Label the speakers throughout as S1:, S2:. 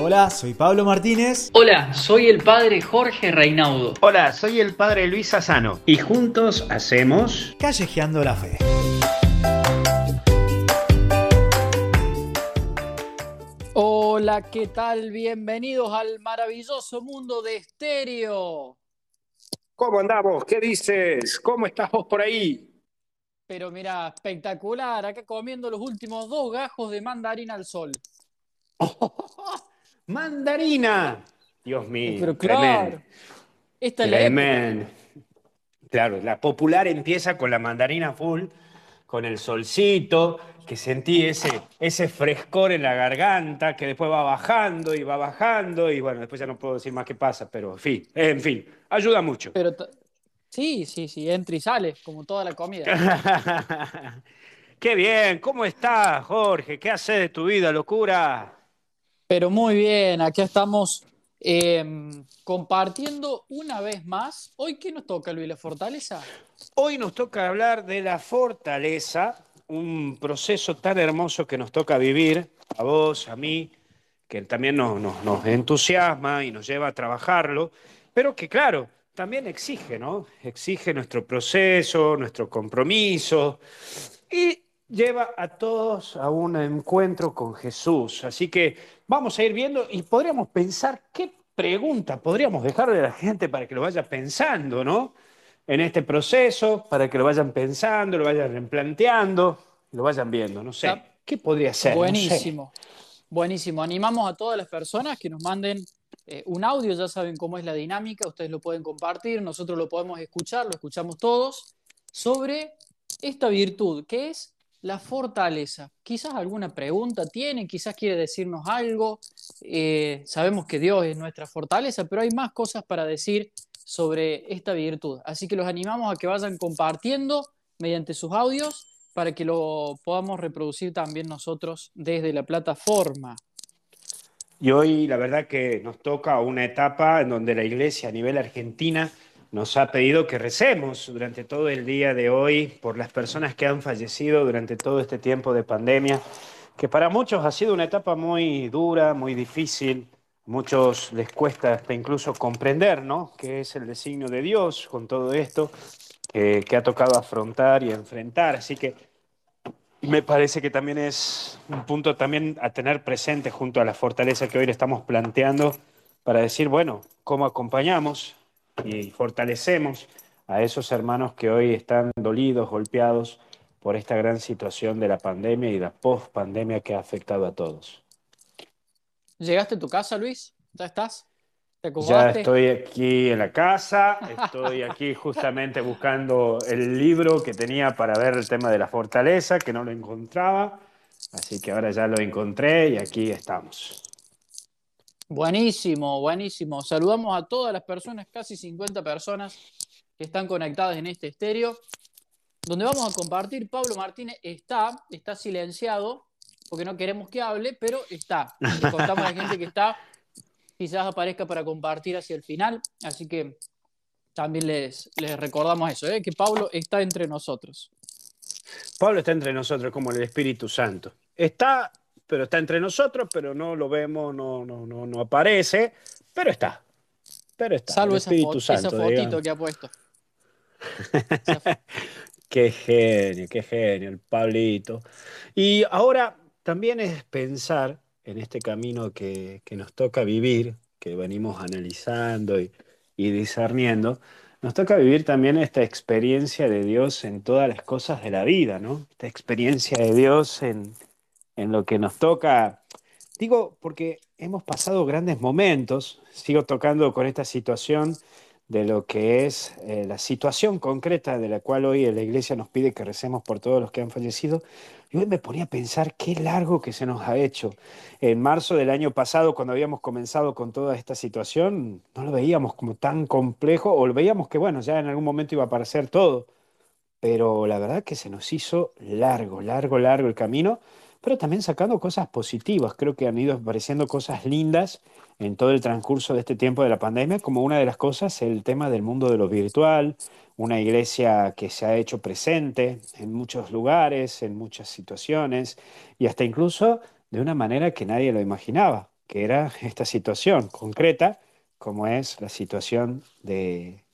S1: Hola, soy Pablo Martínez.
S2: Hola, soy el padre Jorge Reinaudo.
S3: Hola, soy el padre Luis Asano. Y juntos hacemos
S1: Callejeando la Fe.
S2: Hola, ¿qué tal? Bienvenidos al maravilloso mundo de estéreo.
S3: ¿Cómo andamos? ¿Qué dices? ¿Cómo estás vos por ahí?
S2: Pero mira, espectacular, acá comiendo los últimos dos gajos de mandarina al sol.
S3: ¡Mandarina! Dios mío.
S2: Pero claro, esta es la.
S3: Tremendo. Claro, la popular empieza con la mandarina full, con el solcito, que sentí ese, ese frescor en la garganta, que después va bajando y va bajando, y bueno, después ya no puedo decir más qué pasa, pero en fin, en fin, ayuda mucho.
S2: Pero sí, sí, sí, entra y sale, como toda la comida.
S3: Qué bien, ¿cómo estás, Jorge? ¿Qué haces de tu vida, locura?
S2: Pero muy bien, aquí estamos eh, compartiendo una vez más. Hoy, ¿qué nos toca, Luis? ¿La fortaleza?
S3: Hoy nos toca hablar de la fortaleza, un proceso tan hermoso que nos toca vivir, a vos, a mí, que también nos- nos entusiasma y nos lleva a trabajarlo, pero que claro, también exige, ¿no? Exige nuestro proceso, nuestro compromiso y lleva a todos a un encuentro con Jesús. Así que vamos a ir viendo y podríamos pensar qué pregunta podríamos dejarle a la gente para que lo vaya pensando, ¿no? en este proceso para que lo vayan pensando, lo vayan replanteando, lo vayan viendo, no sé. ¿Qué podría ser? No sé.
S2: Buenísimo, buenísimo. Animamos a todas las personas que nos manden eh, un audio, ya saben cómo es la dinámica, ustedes lo pueden compartir, nosotros lo podemos escuchar, lo escuchamos todos, sobre esta virtud que es la fortaleza. Quizás alguna pregunta tiene, quizás quiere decirnos algo. Eh, sabemos que Dios es nuestra fortaleza, pero hay más cosas para decir sobre esta virtud. Así que los animamos a que vayan compartiendo mediante sus audios para que lo podamos reproducir también nosotros desde la plataforma.
S3: Y hoy la verdad que nos toca una etapa en donde la iglesia a nivel argentina nos ha pedido que recemos durante todo el día de hoy por las personas que han fallecido durante todo este tiempo de pandemia, que para muchos ha sido una etapa muy dura, muy difícil. Muchos les cuesta hasta incluso comprender, ¿no? qué es el designio de Dios con todo esto que, que ha tocado afrontar y enfrentar. Así que me parece que también es un punto también a tener presente junto a la fortaleza que hoy le estamos planteando para decir, bueno, cómo acompañamos y fortalecemos a esos hermanos que hoy están dolidos, golpeados por esta gran situación de la pandemia y la post-pandemia que ha afectado a todos.
S2: ¿Llegaste a tu casa, Luis? ¿Ya estás? ¿Te
S3: Ya estoy aquí en la casa, estoy aquí justamente buscando el libro que tenía para ver el tema de la fortaleza, que no lo encontraba, así que ahora ya lo encontré y aquí estamos.
S2: Buenísimo, buenísimo. Saludamos a todas las personas, casi 50 personas que están conectadas en este estéreo, donde vamos a compartir. Pablo Martínez está, está silenciado, porque no queremos que hable, pero está. Le contamos a la gente que está, quizás aparezca para compartir hacia el final, así que también les, recordamos eso, ¿eh? que Pablo está entre nosotros.
S3: Pablo está entre nosotros como el Espíritu Santo. Está, pero está entre nosotros, pero no lo vemos, no, no, no, no aparece, pero está. Pero está.
S2: Salvo
S3: el
S2: esa,
S3: Espíritu
S2: fo- esa
S3: Santo,
S2: fotito
S3: digamos.
S2: que ha puesto. Esa
S3: Qué genio, qué genio, el Pablito. Y ahora también es pensar en este camino que, que nos toca vivir, que venimos analizando y, y discerniendo, nos toca vivir también esta experiencia de Dios en todas las cosas de la vida, ¿no? Esta experiencia de Dios en, en lo que nos toca. Digo, porque hemos pasado grandes momentos, sigo tocando con esta situación de lo que es eh, la situación concreta de la cual hoy la iglesia nos pide que recemos por todos los que han fallecido. Y hoy me ponía a pensar qué largo que se nos ha hecho. En marzo del año pasado, cuando habíamos comenzado con toda esta situación, no lo veíamos como tan complejo, o lo veíamos que, bueno, ya en algún momento iba a aparecer todo. Pero la verdad que se nos hizo largo, largo, largo el camino, pero también sacando cosas positivas. Creo que han ido apareciendo cosas lindas en todo el transcurso de este tiempo de la pandemia, como una de las cosas, el tema del mundo de lo virtual, una iglesia que se ha hecho presente en muchos lugares, en muchas situaciones, y hasta incluso de una manera que nadie lo imaginaba. que era esta situación concreta, como es la situación de,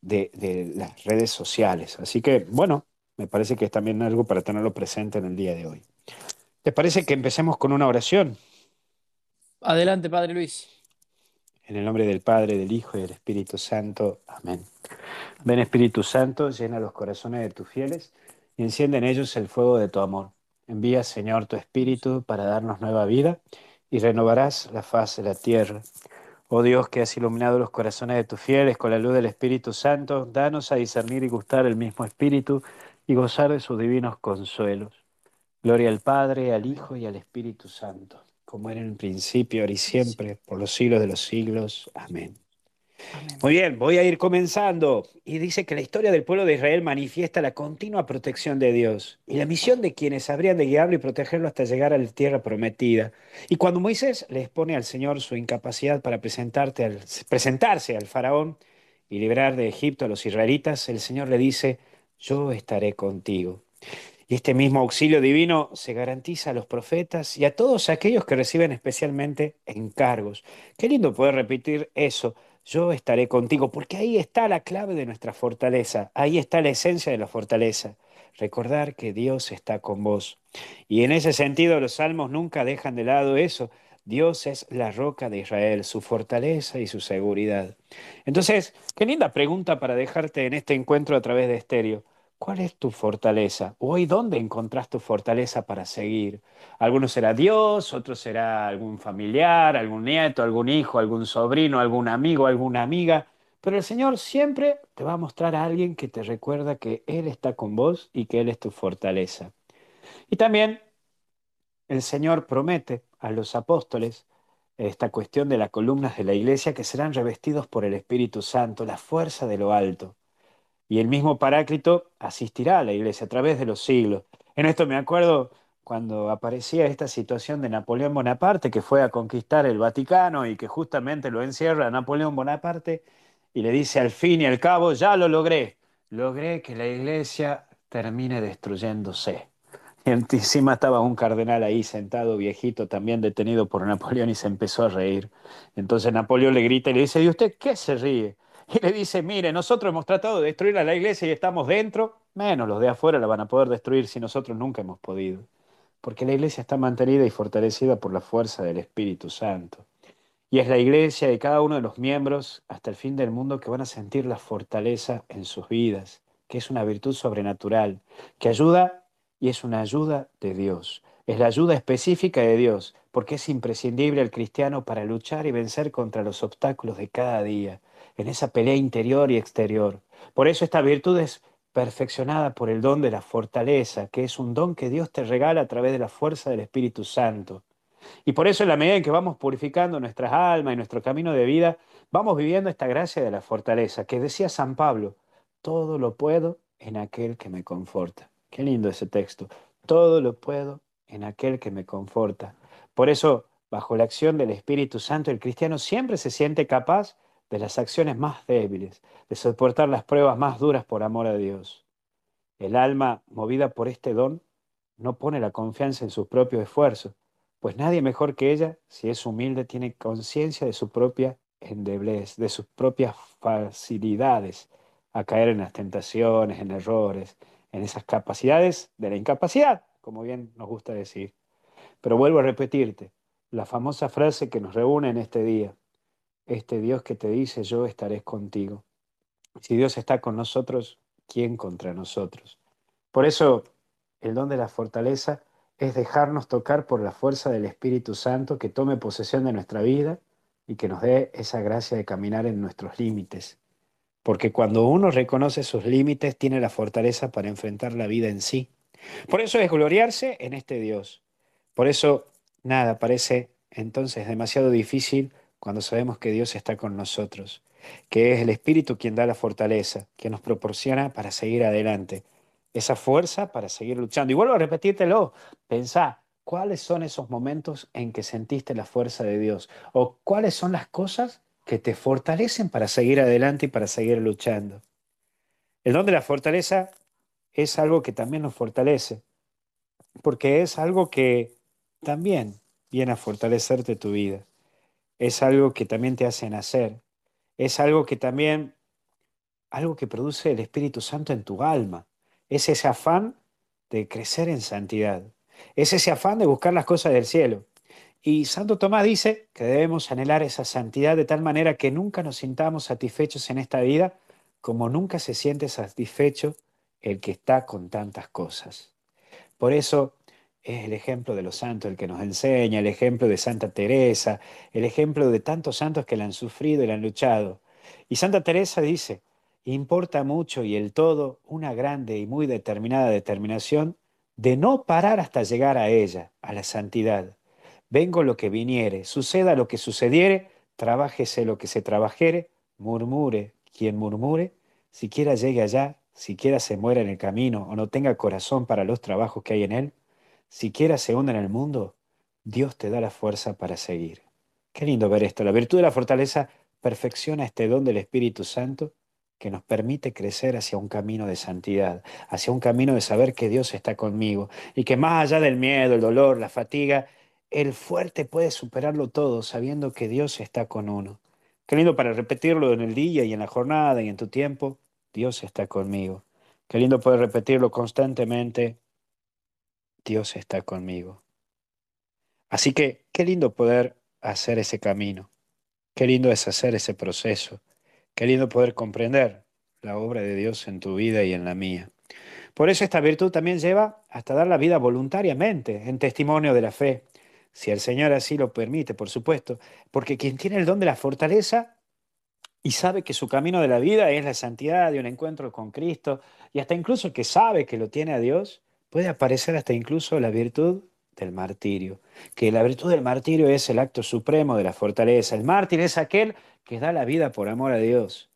S3: de, las redes sociales. Así que, bueno, me parece que es también algo para tenerlo presente en el día de hoy. ¿Te parece que empecemos con una oración?
S2: Adelante, Padre Luis.
S3: En el nombre del Padre, del Hijo y del Espíritu Santo. Amén. Ven Espíritu Santo, llena los corazones de tus fieles y enciende en ellos el fuego de tu amor. Envía, Señor, tu Espíritu para darnos nueva vida y renovarás la faz de la tierra. Oh Dios, que has iluminado los corazones de tus fieles con la luz del Espíritu Santo, danos a discernir y gustar el mismo Espíritu y gozar de sus divinos consuelos. Gloria al Padre, al Hijo y al Espíritu Santo, como era en el principio, ahora y siempre, por los siglos de los siglos. Amén.
S2: Amén.
S3: Muy bien, voy a ir comenzando. Y dice que la historia del pueblo de Israel manifiesta la continua protección de Dios y la misión de quienes habrían de guiarlo y protegerlo hasta llegar a la tierra prometida. Y cuando Moisés le expone al Señor su incapacidad para presentarte al- presentarse al faraón y liberar de Egipto a los israelitas, el Señor le dice, yo estaré contigo. Y este mismo auxilio divino se garantiza a los profetas y a todos aquellos que reciben especialmente encargos. Qué lindo poder repetir eso. Yo estaré contigo, porque ahí está la clave de nuestra fortaleza, ahí está la esencia de la fortaleza. Recordar que Dios está con vos. Y en ese sentido los salmos nunca dejan de lado eso. Dios es la roca de Israel, su fortaleza y su seguridad. Entonces, qué linda pregunta para dejarte en este encuentro a través de estéreo. ¿Cuál es tu fortaleza? Hoy, ¿dónde encontrás tu fortaleza para seguir? Algunos será Dios, otros será algún familiar, algún nieto, algún hijo, algún sobrino, algún amigo, alguna amiga. Pero el Señor siempre te va a mostrar a alguien que te recuerda que Él está con vos y que Él es tu fortaleza. Y también el Señor promete a los apóstoles esta cuestión de las columnas de la iglesia que serán revestidos por el Espíritu Santo, la fuerza de lo alto. Y el mismo Paráclito asistirá a la iglesia a través de los siglos. En esto me acuerdo cuando aparecía esta situación de Napoleón Bonaparte, que fue a conquistar el Vaticano y que justamente lo encierra Napoleón Bonaparte y le dice al fin y al cabo, ya lo logré, logré que la iglesia termine destruyéndose. Y encima estaba un cardenal ahí sentado, viejito, también detenido por Napoleón y se empezó a reír. Entonces Napoleón le grita y le dice, ¿y usted qué se ríe? Y le dice, mire, nosotros hemos tratado de destruir a la iglesia y estamos dentro, menos los de afuera la van a poder destruir si nosotros nunca hemos podido. Porque la iglesia está mantenida y fortalecida por la fuerza del Espíritu Santo. Y es la iglesia y cada uno de los miembros hasta el fin del mundo que van a sentir la fortaleza en sus vidas, que es una virtud sobrenatural, que ayuda y es una ayuda de Dios. Es la ayuda específica de Dios, porque es imprescindible el cristiano para luchar y vencer contra los obstáculos de cada día, en esa pelea interior y exterior. Por eso esta virtud es perfeccionada por el don de la fortaleza, que es un don que Dios te regala a través de la fuerza del Espíritu Santo. Y por eso en la medida en que vamos purificando nuestras almas y nuestro camino de vida, vamos viviendo esta gracia de la fortaleza, que decía San Pablo, todo lo puedo en aquel que me conforta. Qué lindo ese texto. Todo lo puedo en aquel que me conforta. Por eso, bajo la acción del Espíritu Santo, el cristiano siempre se siente capaz de las acciones más débiles, de soportar las pruebas más duras por amor a Dios. El alma, movida por este don, no pone la confianza en sus propios esfuerzos, pues nadie mejor que ella, si es humilde, tiene conciencia de su propia endeblez, de sus propias facilidades a caer en las tentaciones, en errores, en esas capacidades de la incapacidad, como bien nos gusta decir. Pero vuelvo a repetirte, la famosa frase que nos reúne en este día, este Dios que te dice yo estaré contigo. Si Dios está con nosotros, ¿quién contra nosotros? Por eso el don de la fortaleza es dejarnos tocar por la fuerza del Espíritu Santo que tome posesión de nuestra vida y que nos dé esa gracia de caminar en nuestros límites. Porque cuando uno reconoce sus límites, tiene la fortaleza para enfrentar la vida en sí. Por eso es gloriarse en este Dios. Por eso nada parece entonces demasiado difícil cuando sabemos que Dios está con nosotros, que es el Espíritu quien da la fortaleza, que nos proporciona para seguir adelante, esa fuerza para seguir luchando. Y vuelvo a repetírtelo, pensá, ¿cuáles son esos momentos en que sentiste la fuerza de Dios? ¿O cuáles son las cosas que te fortalecen para seguir adelante y para seguir luchando? El don de la fortaleza es algo que también nos fortalece, porque es algo que también viene a fortalecerte tu vida. Es algo que también te hace nacer. Es algo que también, algo que produce el Espíritu Santo en tu alma. Es ese afán de crecer en santidad. Es ese afán de buscar las cosas del cielo. Y Santo Tomás dice que debemos anhelar esa santidad de tal manera que nunca nos sintamos satisfechos en esta vida como nunca se siente satisfecho el que está con tantas cosas. Por eso es el ejemplo de los santos el que nos enseña, el ejemplo de Santa Teresa, el ejemplo de tantos santos que la han sufrido y la han luchado. Y Santa Teresa dice, importa mucho y el todo una grande y muy determinada determinación de no parar hasta llegar a ella, a la santidad. Vengo lo que viniere, suceda lo que sucediere, trabájese lo que se trabajere, murmure quien murmure, siquiera llegue allá, siquiera se muera en el camino o no tenga corazón para los trabajos que hay en él, siquiera se hunda en el mundo, Dios te da la fuerza para seguir. Qué lindo ver esto. La virtud de la fortaleza perfecciona este don del Espíritu Santo que nos permite crecer hacia un camino de santidad, hacia un camino de saber que Dios está conmigo y que más allá del miedo, el dolor, la fatiga, el fuerte puede superarlo todo sabiendo que Dios está con uno. Qué lindo para repetirlo en el día y en la jornada y en tu tiempo. Dios está conmigo. Qué lindo poder repetirlo constantemente. Dios está conmigo. Así que qué lindo poder hacer ese camino. Qué lindo es hacer ese proceso. Qué lindo poder comprender la obra de Dios en tu vida y en la mía. Por eso esta virtud también lleva hasta dar la vida voluntariamente, en testimonio de la fe si el Señor así lo permite, por supuesto, porque quien tiene el don de la fortaleza y sabe que su camino de la vida es la santidad de un encuentro con Cristo, y hasta incluso que sabe que lo tiene a Dios, puede aparecer hasta incluso la virtud del martirio, que la virtud del martirio es el acto supremo de la fortaleza. El mártir es aquel que da la vida por amor a Dios.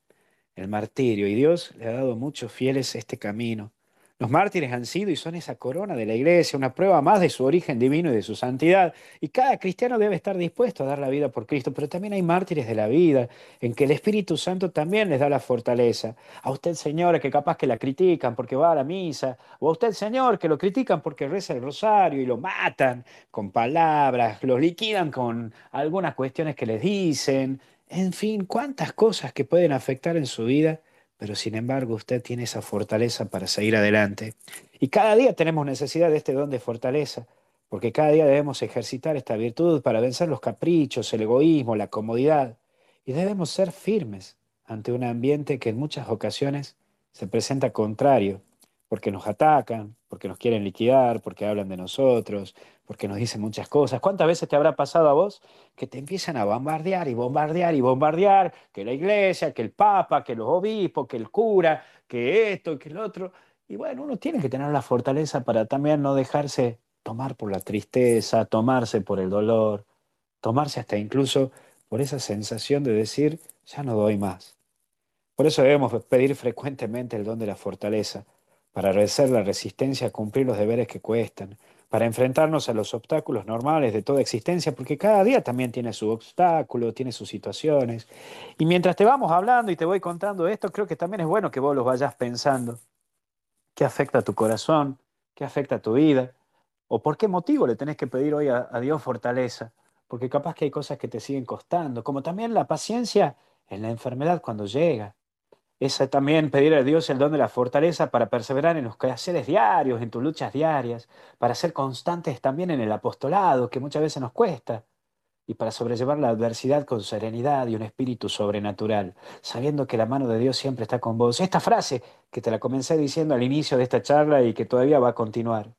S3: El martirio, y Dios le ha dado muchos fieles este camino. Los mártires han sido y son esa corona de la iglesia, una prueba más de su origen divino y de su santidad. Y cada cristiano debe estar dispuesto a dar la vida por Cristo, pero también hay mártires de la vida, en que el Espíritu Santo también les da la fortaleza. A usted, señora, que capaz que la critican porque va a la misa, o a usted, señor, que lo critican porque reza el rosario y lo matan con palabras, lo liquidan con algunas cuestiones que les dicen. En fin, cuántas cosas que pueden afectar en su vida pero sin embargo usted tiene esa fortaleza para seguir adelante. Y cada día tenemos necesidad de este don de fortaleza, porque cada día debemos ejercitar esta virtud para vencer los caprichos, el egoísmo, la comodidad, y debemos ser firmes ante un ambiente que en muchas ocasiones se presenta contrario porque nos atacan, porque nos quieren liquidar, porque hablan de nosotros, porque nos dicen muchas cosas. ¿Cuántas veces te habrá pasado a vos que te empiezan a bombardear y bombardear y bombardear, que la iglesia, que el papa, que los obispos, que el cura, que esto, que el otro? Y bueno, uno tiene que tener la fortaleza para también no dejarse tomar por la tristeza, tomarse por el dolor, tomarse hasta incluso por esa sensación de decir, ya no doy más. Por eso debemos pedir frecuentemente el don de la fortaleza para vencer la resistencia a cumplir los deberes que cuestan, para enfrentarnos a los obstáculos normales de toda existencia, porque cada día también tiene su obstáculo, tiene sus situaciones. Y mientras te vamos hablando y te voy contando esto, creo que también es bueno que vos los vayas pensando. ¿Qué afecta a tu corazón? ¿Qué afecta a tu vida? ¿O por qué motivo le tenés que pedir hoy a, a Dios fortaleza? Porque capaz que hay cosas que te siguen costando, como también la paciencia en la enfermedad cuando llega es también pedir a Dios el don de la fortaleza para perseverar en los quehaceres diarios, en tus luchas diarias, para ser constantes también en el apostolado, que muchas veces nos cuesta, y para sobrellevar la adversidad con serenidad y un espíritu sobrenatural, sabiendo que la mano de Dios siempre está con vos. Esta frase que te la comencé diciendo al inicio de esta charla y que todavía va a continuar,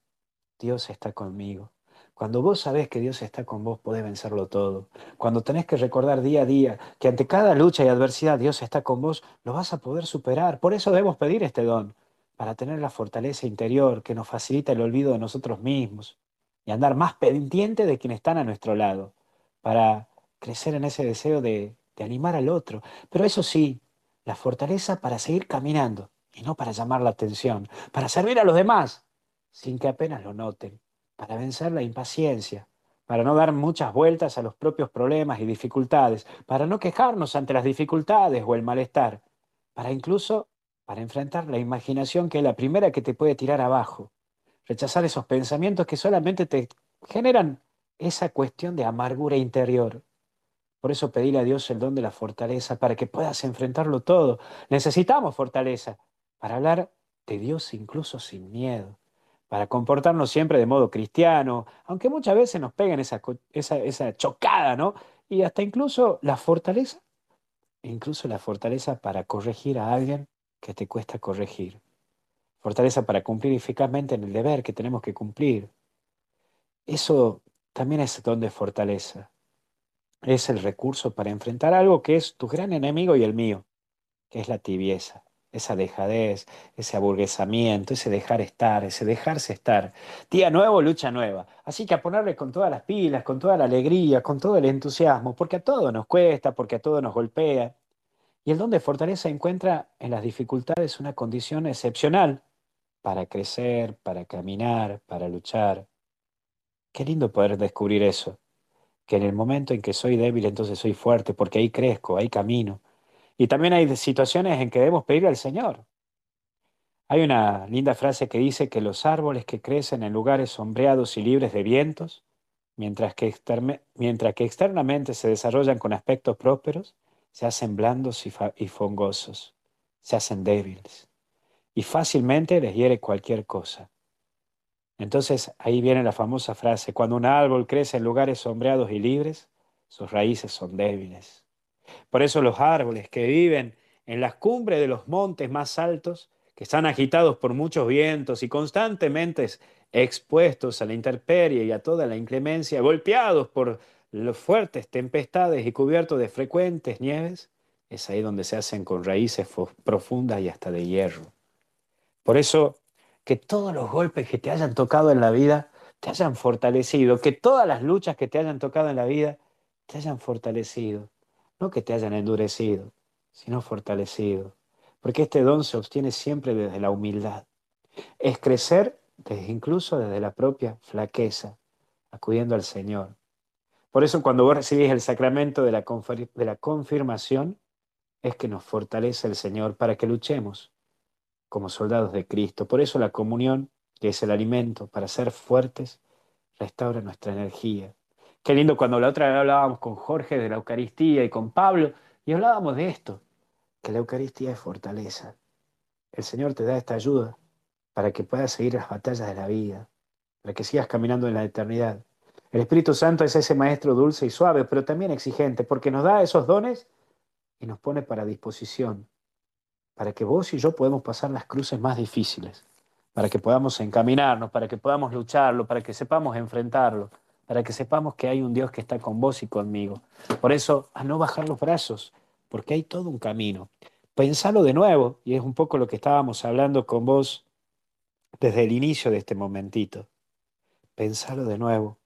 S3: Dios está conmigo. Cuando vos sabés que Dios está con vos, podés vencerlo todo. Cuando tenés que recordar día a día que ante cada lucha y adversidad Dios está con vos, lo vas a poder superar. Por eso debemos pedir este don, para tener la fortaleza interior que nos facilita el olvido de nosotros mismos y andar más pendiente de quienes están a nuestro lado, para crecer en ese deseo de, de animar al otro. Pero eso sí, la fortaleza para seguir caminando y no para llamar la atención, para servir a los demás sin que apenas lo noten para vencer la impaciencia, para no dar muchas vueltas a los propios problemas y dificultades, para no quejarnos ante las dificultades o el malestar, para incluso para enfrentar la imaginación que es la primera que te puede tirar abajo, rechazar esos pensamientos que solamente te generan esa cuestión de amargura interior. Por eso pedirle a Dios el don de la fortaleza para que puedas enfrentarlo todo. Necesitamos fortaleza para hablar de Dios incluso sin miedo, para comportarnos siempre de modo cristiano, aunque muchas veces nos peguen esa, esa, esa chocada, ¿no? Y hasta incluso la fortaleza, incluso la fortaleza para corregir a alguien que te cuesta corregir. Fortaleza para cumplir eficazmente en el deber que tenemos que cumplir. Eso también es don de fortaleza. Es el recurso para enfrentar algo que es tu gran enemigo y el mío, que es la tibieza, esa dejadez, ese aburguesamiento, ese dejar estar, ese dejarse estar. Día nuevo, lucha nueva. Así que a ponerle con todas las pilas, con toda la alegría, con todo el entusiasmo, porque a todo nos cuesta, porque a todo nos golpea. Y el don de fortaleza encuentra en las dificultades una condición excepcional para crecer, para caminar, para luchar. Qué lindo poder descubrir eso, que en el momento en que soy débil entonces soy fuerte, porque ahí crezco, ahí camino. Y también hay situaciones en que debemos pedirle al Señor. Hay una linda frase que dice que los árboles que crecen en lugares sombreados y libres de vientos, mientras que, mientras que externamente se desarrollan con aspectos prósperos, se hacen blandos y, y fongosos, se hacen débiles y fácilmente les hiere cualquier cosa. Entonces ahí viene la famosa frase, cuando un árbol crece en lugares sombreados y libres, sus raíces son débiles. Por eso los árboles que viven en las cumbres de los montes más altos, que están agitados por muchos vientos y constantemente expuestos a la intemperie y a toda la inclemencia, golpeados por las fuertes tempestades y cubiertos de frecuentes nieves, es ahí donde se hacen con raíces profundas y hasta de hierro. Por eso que todos los golpes que te hayan tocado en la vida te hayan fortalecido, que todas las luchas que te hayan tocado en la vida te hayan fortalecido, que te hayan endurecido, sino fortalecido, porque este don se obtiene siempre desde la humildad. Es crecer desde, incluso desde la propia flaqueza, acudiendo al Señor. Por eso cuando vos recibís el sacramento de la, de la confirmación, es que nos fortalece el Señor para que luchemos como soldados de Cristo. Por eso la comunión, que es el alimento para ser fuertes, restaura nuestra energía. Qué lindo cuando la otra vez hablábamos con Jorge de la Eucaristía y con Pablo, y hablábamos de esto, que la Eucaristía es fortaleza. El Señor te da esta ayuda para que puedas seguir las batallas de la vida, para que sigas caminando en la eternidad. El Espíritu Santo es ese maestro dulce y suave, pero también exigente, porque nos da esos dones y nos pone para disposición para que vos y yo podamos pasar las cruces más difíciles, para que podamos encaminarnos, para que podamos lucharlo, para que sepamos enfrentarlo, para que sepamos que hay un Dios que está con vos y conmigo. Por eso, a no bajar los brazos, porque hay todo un camino. Pensalo de nuevo, y es un poco lo que estábamos hablando con vos desde el inicio de este momentito. Pensalo de nuevo.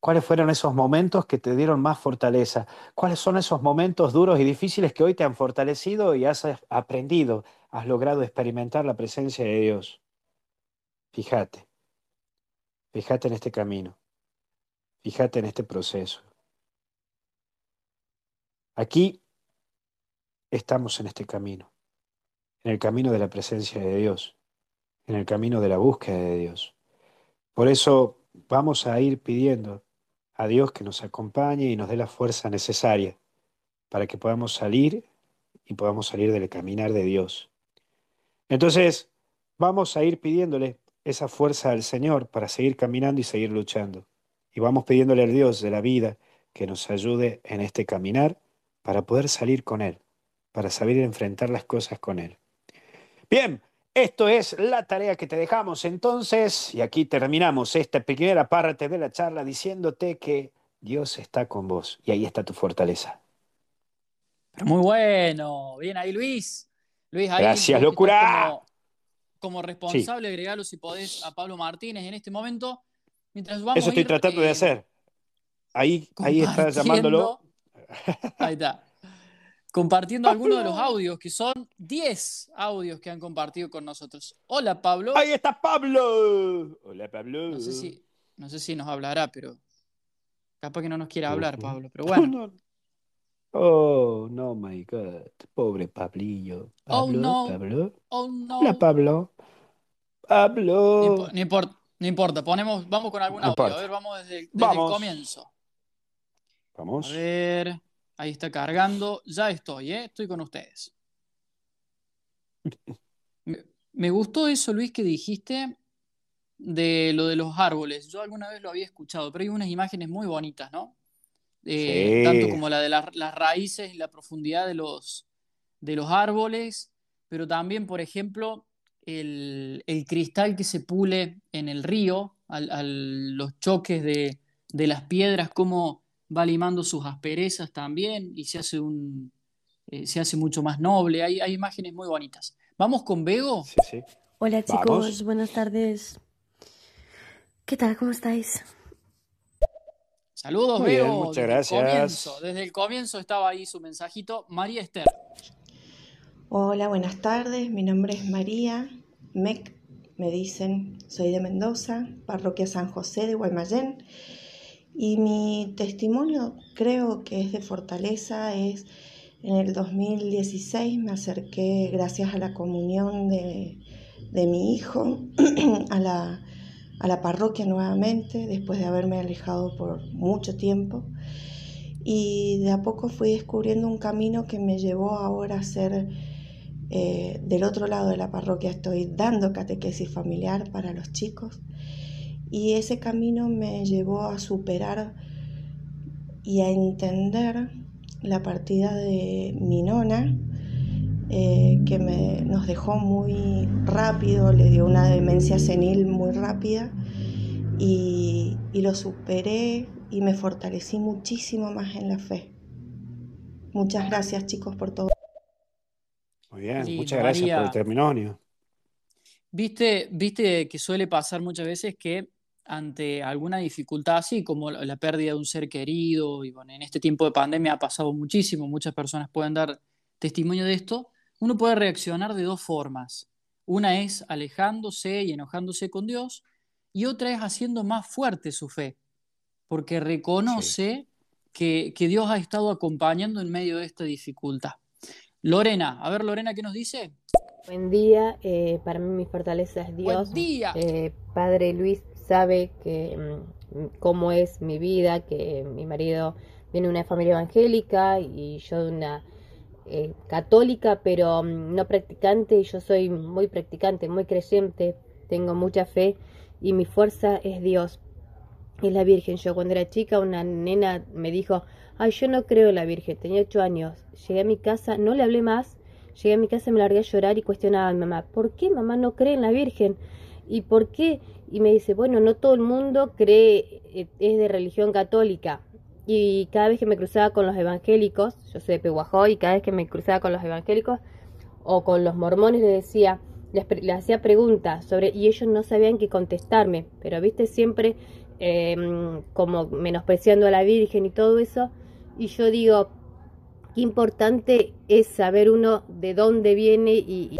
S3: ¿Cuáles fueron esos momentos que te dieron más fortaleza? ¿Cuáles son esos momentos duros y difíciles que hoy te han fortalecido y has aprendido, has logrado experimentar la presencia de Dios? Fíjate, fíjate en este camino, fíjate en este proceso. Aquí estamos en este camino, en el camino de la presencia de Dios, en el camino de la búsqueda de Dios. Por eso vamos a ir pidiendo a Dios que nos acompañe y nos dé la fuerza necesaria para que podamos salir y podamos salir del caminar de Dios. Entonces, vamos a ir pidiéndole esa fuerza al Señor para seguir caminando y seguir luchando. Y vamos pidiéndole al Dios de la vida que nos ayude en este caminar para poder salir con Él, para saber enfrentar las cosas con Él. Bien, esto es la tarea que te dejamos entonces, y aquí terminamos esta primera parte de la charla diciéndote que Dios está con vos y ahí está tu fortaleza.
S2: muy bueno, bien ahí Luis. Luis ahí
S3: Gracias, locura.
S2: Como, responsable, agregalo si podés a Pablo Martínez en este momento. Mientras
S3: Eso estoy tratando de hacer. Ahí, ahí está llamándolo.
S2: Ahí está compartiendo algunos de los audios, que son 10 audios que han compartido con nosotros. Hola, Pablo.
S3: Ahí está Pablo. Hola, Pablo.
S2: No sé si, no sé si nos hablará, pero capaz que no nos quiera hablar, Pablo, pero bueno.
S3: Oh, no, my God. Pobre Pablillo.
S2: oh, no.
S3: Pablo.
S2: Oh, no.
S3: Hola, Pablo. Pablo.
S2: No, importa. No importa, ponemos, vamos con audio.
S3: importa.
S2: A ver, vamos desde, desde
S3: Vamos.
S2: el comienzo.
S3: Vamos.
S2: A ver, ahí está cargando. Ya estoy, ¿eh? Estoy con ustedes. Me, me gustó eso, Luis, que dijiste de lo de los árboles. Yo alguna vez lo había escuchado, pero hay unas imágenes muy bonitas, ¿no? Eh,
S3: Sí.
S2: Tanto como la de las, las raíces y la profundidad de los, de los árboles, pero también, por ejemplo, el, el cristal que se pule en el río, al, al- los choques de, de las piedras, cómo va limando sus asperezas también y se hace un, eh, se hace mucho más noble. Hay, hay imágenes muy bonitas. Vamos con Bego.
S3: Sí, sí.
S4: Hola chicos,
S3: Vamos.
S4: buenas tardes. ¿Qué tal? ¿Cómo estáis?
S2: Saludos,
S3: Muy bien,
S2: Bego.
S3: muchas
S2: desde el
S3: gracias.
S2: comienzo, desde el comienzo estaba ahí su mensajito. María Esther.
S5: Hola, buenas tardes. Mi nombre es María Mec. Me dicen, soy de Mendoza, parroquia San José de Guaymallén. Y mi testimonio creo que es de fortaleza. Es en el 2016 me acerqué gracias a la comunión de, de mi hijo a la, a la parroquia nuevamente, después de haberme alejado por mucho tiempo. Y de a poco fui descubriendo un camino que me llevó ahora a ser eh, del otro lado de la parroquia. Estoy dando catequesis familiar para los chicos. Y ese camino me llevó a superar y a entender la partida de mi nona, eh, que me, nos dejó muy rápido, le dio una demencia senil muy rápida y, y lo superé y me fortalecí muchísimo más en la fe. Muchas gracias chicos por todo.
S3: Muy bien.
S2: Lindo,
S3: Muchas gracias
S2: María.
S3: por el testimonio.
S2: Viste, viste que suele pasar muchas veces que ante alguna dificultad así, como la, pérdida de un ser querido, y bueno, en este tiempo de pandemia ha pasado muchísimo, muchas personas pueden dar testimonio de esto, uno puede reaccionar de dos formas. Una es alejándose y enojándose con Dios, y otra es haciendo más fuerte su fe, porque reconoce que, que Dios ha estado acompañando en medio de esta dificultad. Lorena, a ver Lorena, ¿qué nos dice?
S6: Buen día, eh, para mí mi fortaleza es Dios.
S2: Buen día.
S6: Eh, Padre Luis sabe que mm, cómo es mi vida, que mi marido viene de una familia evangélica y yo de una eh, católica, pero mm, no practicante, y yo soy muy practicante, muy creyente, tengo mucha fe y mi fuerza es Dios, es la Virgen. Yo cuando era chica una nena me dijo, ay, yo no creo en la Virgen, tenía ocho años, llegué a mi casa, no le hablé más, llegué a mi casa, me largué a llorar y cuestionaba a mi mamá, ¿por qué mamá no cree en la Virgen? ¿Y por qué? Y me dice, bueno, no todo el mundo cree, eh, es de religión católica. Y cada vez que me cruzaba con los evangélicos, yo soy de Pehuajó, y cada vez que me cruzaba con los evangélicos o con los mormones les decía, les, hacía preguntas sobre, y ellos no sabían qué contestarme, pero viste siempre eh, como menospreciando a la Virgen y todo eso, y yo digo, qué importante es saber uno de dónde viene y, y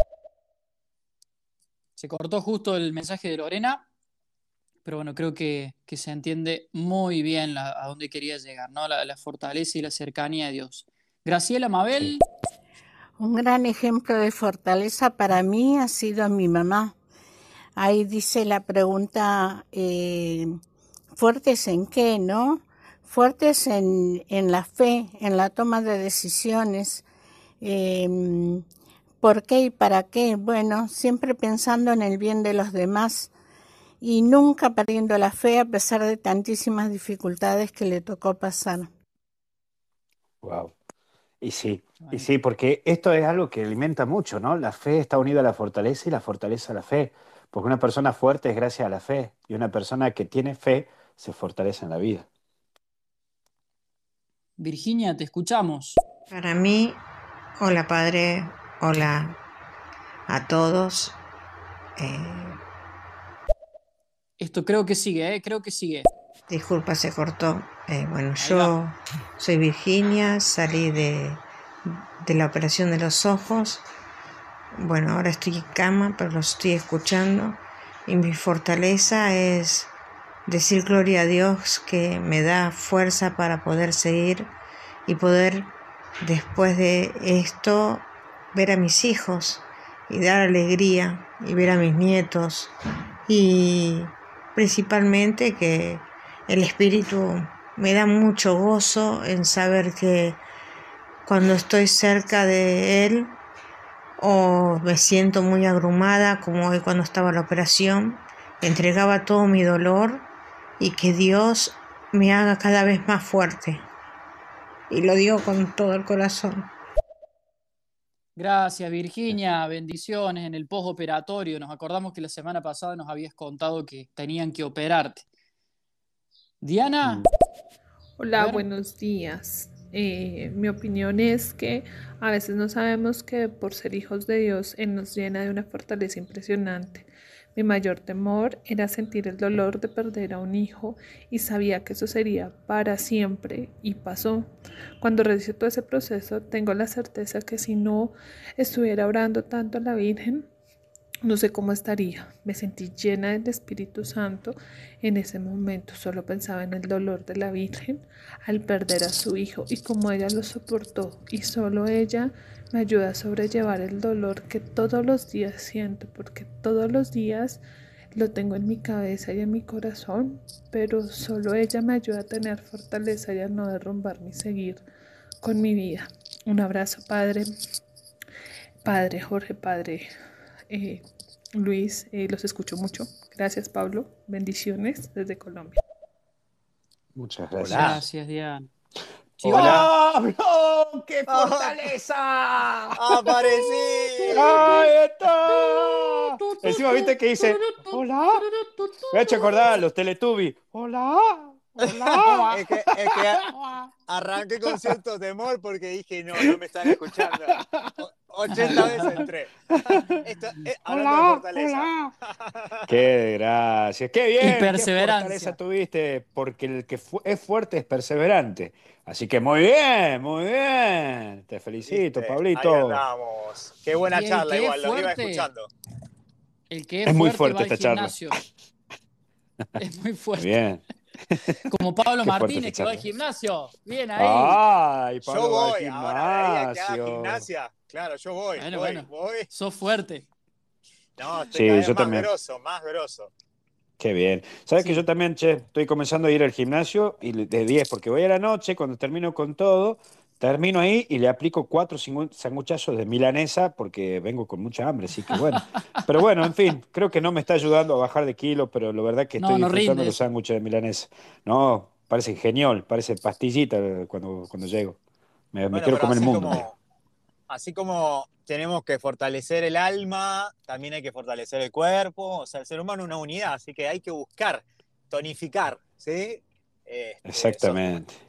S2: Se cortó justo el mensaje de Lorena, pero bueno, creo que, que se entiende muy bien la- a dónde quería llegar, ¿no? La, la fortaleza y la cercanía de Dios. Graciela Mabel,
S7: Un gran ejemplo de fortaleza para mí ha sido mi mamá. Ahí dice la pregunta, eh, ¿fuertes en qué, no? Fuertes en, en la fe, en la toma de decisiones. Eh, ¿Por qué y para qué? Bueno, siempre pensando en el bien de los demás y nunca perdiendo la fe a pesar de tantísimas dificultades que le tocó pasar.
S3: Wow. Y sí, y sí, porque esto es algo que alimenta mucho, ¿no? La fe está unida a la fortaleza y la fortaleza a la fe. Porque una persona fuerte es gracias a la fe y una persona que tiene fe se fortalece en la vida.
S2: Virginia, te escuchamos.
S8: Para mí, hola padre, hola a todos. Eh,
S2: Esto creo que sigue, ¿eh? Creo que sigue.
S8: disculpa, se cortó. Eh, bueno, yo soy Virginia, salí de, de la operación de los ojos. Bueno, ahora estoy en cama, pero lo estoy escuchando. Y mi fortaleza es decir gloria a Dios que me da fuerza para poder seguir y poder después de esto ver a mis hijos y dar alegría y ver a mis nietos. Y principalmente que el espíritu me da mucho gozo en saber que cuando estoy cerca de él o me siento muy abrumada como hoy cuando estaba la operación, entregaba todo mi dolor y que Dios me haga cada vez más fuerte. Y lo digo con todo el corazón.
S2: Gracias, Virginia. Bendiciones en el postoperatorio. Nos acordamos que la semana pasada nos habías contado que tenían que operarte. Diana.
S9: Hola, buenos días. Eh, mi opinión es que a veces no sabemos que por ser hijos de Dios Él nos llena de una fortaleza impresionante. Mi mayor temor era sentir el dolor de perder a un hijo y sabía que eso sería para siempre y pasó. Cuando realicé todo ese proceso tengo la certeza que si no estuviera orando tanto a la Virgen, no sé cómo estaría. Me sentí llena del Espíritu Santo en ese momento. Solo pensaba en el dolor de la Virgen al perder a su hijo y cómo ella lo soportó. Y solo ella me ayuda a sobrellevar el dolor que todos los días siento, porque todos los días lo tengo en mi cabeza y en mi corazón, pero solo ella me ayuda a tener fortaleza y a no derrumbarme y seguir con mi vida. Un abrazo, Padre. Padre Jorge, Padre eh, Luis, eh, los escucho mucho. Gracias, Pablo. Bendiciones desde Colombia.
S3: Muchas gracias.
S2: Gracias, Diana.
S3: ¡Hola, bro! ¡Qué fortaleza!
S10: ¡Aparecí!
S3: ¡Ahí está! Encima viste que dice, ¡Hola! Me ha hecho acordar a los Teletubbies. ¡Hola! ¡Hola!
S10: Es que, es que arranqué con cierto temor porque dije, no, no me están escuchando. O- 80 veces entré. Esto, eh, hablando de fortaleza.
S3: ¡Qué gracias! ¡Qué bien!
S2: Y
S3: ¡Qué
S2: perseverancia.
S3: fortaleza tuviste! Porque el que fu- es fuerte es perseverante. Así que muy bien, muy bien. Te felicito,
S10: Viste,
S3: Pablito.
S10: Ahí andamos. Qué buena charla, igual, lo iba
S2: fuerte.
S10: escuchando.
S2: El que es,
S3: Es muy
S2: fuerte,
S3: fuerte
S2: va al
S3: esta charla.
S2: Es muy fuerte.
S3: Bien.
S2: Como Pablo Martínez, que va al gimnasio. Bien ahí.
S3: ¡Ay, Pablo
S10: Yo
S3: va al
S10: voy, ahora que haga gimnasia. Claro, yo voy,
S2: Bueno,
S10: voy,
S2: bueno.
S10: voy.
S2: Sos fuerte.
S10: No, estoy
S3: Sí,
S10: cada vez
S3: yo
S10: más
S3: también.
S10: grosso, más grosso.
S3: Qué bien. ¿Sabes
S2: Sí.
S3: que yo también, che, estoy comenzando a ir al gimnasio y de 10, porque voy a la noche, cuando termino con todo, termino ahí y le aplico cuatro sangu- sanguchazos de milanesa porque vengo con mucha hambre, así que bueno. Pero bueno, en fin, creo que no me está ayudando a bajar de kilo, pero la verdad que
S2: No,
S3: estoy
S2: no
S3: disfrutando
S2: rinde
S3: los sándwiches de milanesa. No, parece genial, parece pastillita cuando, cuando llego. Me, me
S10: Bueno,
S3: quiero
S10: pero
S3: comer el
S10: así
S3: mundo.
S10: como, así como tenemos que fortalecer el alma, también hay que fortalecer el cuerpo. O sea, el ser humano es una unidad, así que hay que buscar tonificar, ¿sí? Este,
S3: Exactamente.
S10: eso.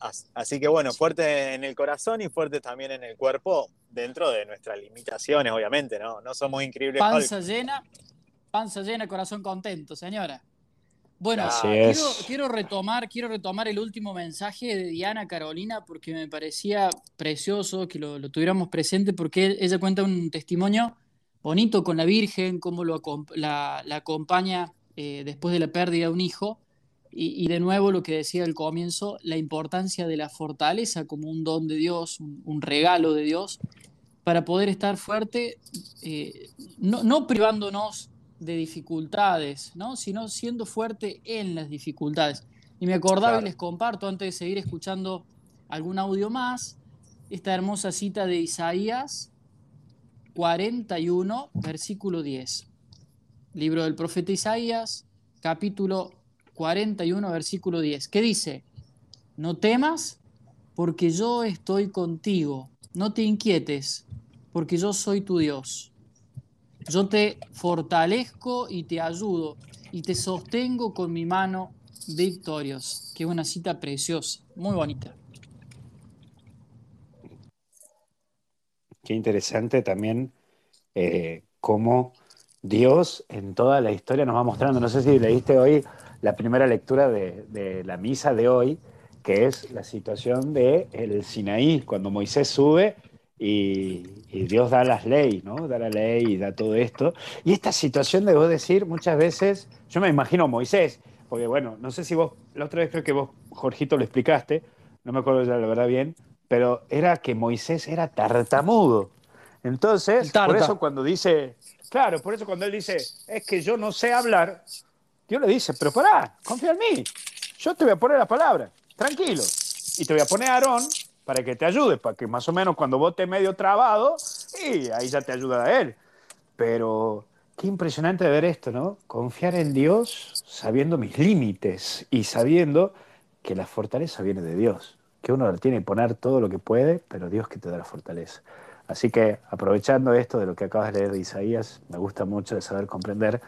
S10: As- Así que bueno, fuerte en el corazón y fuerte también en el cuerpo, dentro de nuestras limitaciones, obviamente, ¿no? No somos increíbles.
S2: Panza
S10: Hulk.
S2: llena, panza llena, corazón contento, señora. Bueno, quiero, retomar, quiero retomar el último mensaje de Diana Carolina porque me parecía precioso que lo, lo tuviéramos presente porque ella cuenta un testimonio bonito con la Virgen, cómo lo, la acompaña eh, después de la pérdida de un hijo. Y, y de nuevo lo que decía al comienzo, la importancia de la fortaleza como un don de Dios, un, un regalo de Dios, para poder estar fuerte, eh, no, no privándonos de dificultades, ¿no? sino siendo fuerte en las dificultades. Y me acordaba
S10: Claro.
S2: y les comparto, antes de seguir escuchando algún audio más, esta hermosa cita de Isaías 41, versículo 10. Libro del profeta Isaías, capítulo 41, versículo 10. ¿Qué dice? No temas, porque yo estoy contigo. No te inquietes, porque yo soy tu Dios. Yo te fortalezco y te ayudo y te sostengo con mi mano victorios. Que es una cita preciosa, muy bonita.
S3: Qué interesante también eh, cómo Dios en toda la historia nos va mostrando. No sé si leíste hoy la primera lectura de, de la misa de hoy, que es la situación de el Sinaí, cuando Moisés sube y, y Dios da las leyes, ¿no? Da la ley y da todo esto. Y esta situación de vos decir muchas veces, yo me imagino a Moisés, porque bueno, no sé si vos, la otra vez creo que vos, Jorgito, lo explicaste, no me acuerdo ya la verdad bien, pero era que Moisés era tartamudo. Entonces, por eso cuando dice, claro, por eso cuando él dice, es que yo no sé hablar, Dios le dice, pero pará, confía en mí. Yo te voy a poner la palabra, tranquilo. Y te voy a poner a Aarón para que te ayude, para que más o menos cuando vos medio trabado, y ahí ya te ayuda a él. Pero qué impresionante ver esto, ¿no? Confiar en Dios sabiendo mis límites y sabiendo que la fortaleza viene de Dios, que uno tiene que poner todo lo que puede, pero Dios que te da la fortaleza. Así que aprovechando esto de lo que acabas de leer de Isaías, me gusta mucho de saber comprender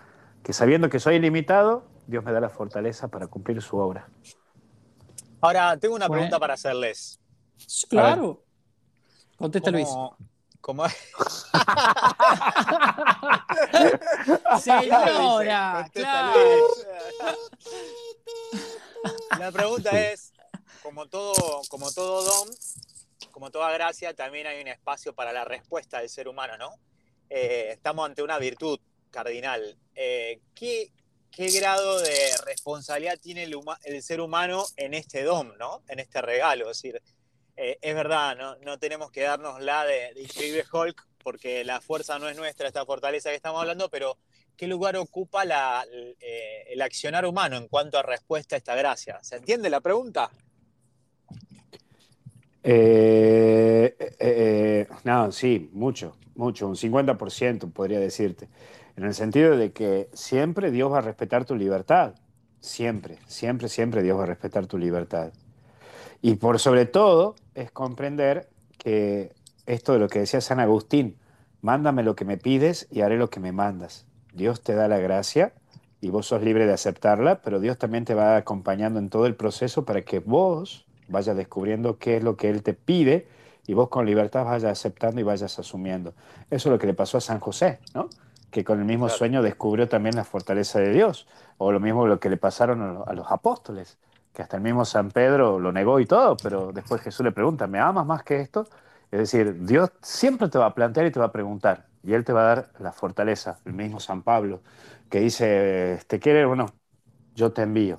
S3: que sabiendo que soy ilimitado, Dios me da la fortaleza para cumplir su obra.
S10: Ahora, tengo una pregunta para hacerles.
S2: Claro. Contesta Luis.
S10: ¿Cómo?
S2: Señora, claro.
S10: La pregunta es, como todo, como todo don, como toda gracia, también hay un espacio para la respuesta del ser humano, ¿no? Eh, estamos ante una virtud cardinal. Eh, ¿qué, ¿qué, grado de responsabilidad tiene el, ser humano en este don, ¿no? En este regalo. Es decir, eh, es verdad, ¿no? no tenemos que darnos la de, de Hulk, porque la fuerza no es nuestra, esta fortaleza que estamos hablando, pero ¿qué lugar ocupa eh, el accionar humano en cuanto a respuesta a esta gracia? ¿Se entiende la pregunta?
S3: No, sí, mucho, mucho, un 50% podría decirte, en el sentido de que siempre Dios va a respetar tu libertad, siempre, siempre, siempre Dios va a respetar tu libertad. Y por sobre todo es comprender que esto de lo que decía San Agustín, mándame lo que me pides y haré lo que me mandas. Dios te da la gracia y vos sos libre de aceptarla, pero Dios también te va acompañando en todo el proceso para que vos vayas descubriendo qué es lo que Él te pide y vos con libertad vayas aceptando y vayas asumiendo. Eso es lo que le pasó a San José, ¿no? Que con el mismo claro. sueño descubrió también la fortaleza de Dios, o lo mismo lo que le pasaron a los apóstoles, que hasta el mismo San Pedro lo negó y todo, pero después Jesús le pregunta, ¿me amas más que esto? Es decir, Dios siempre te va a plantear y te va a preguntar, y Él te va a dar la fortaleza, el mismo San Pablo, que dice, ¿te quiere? Bueno, yo te envío,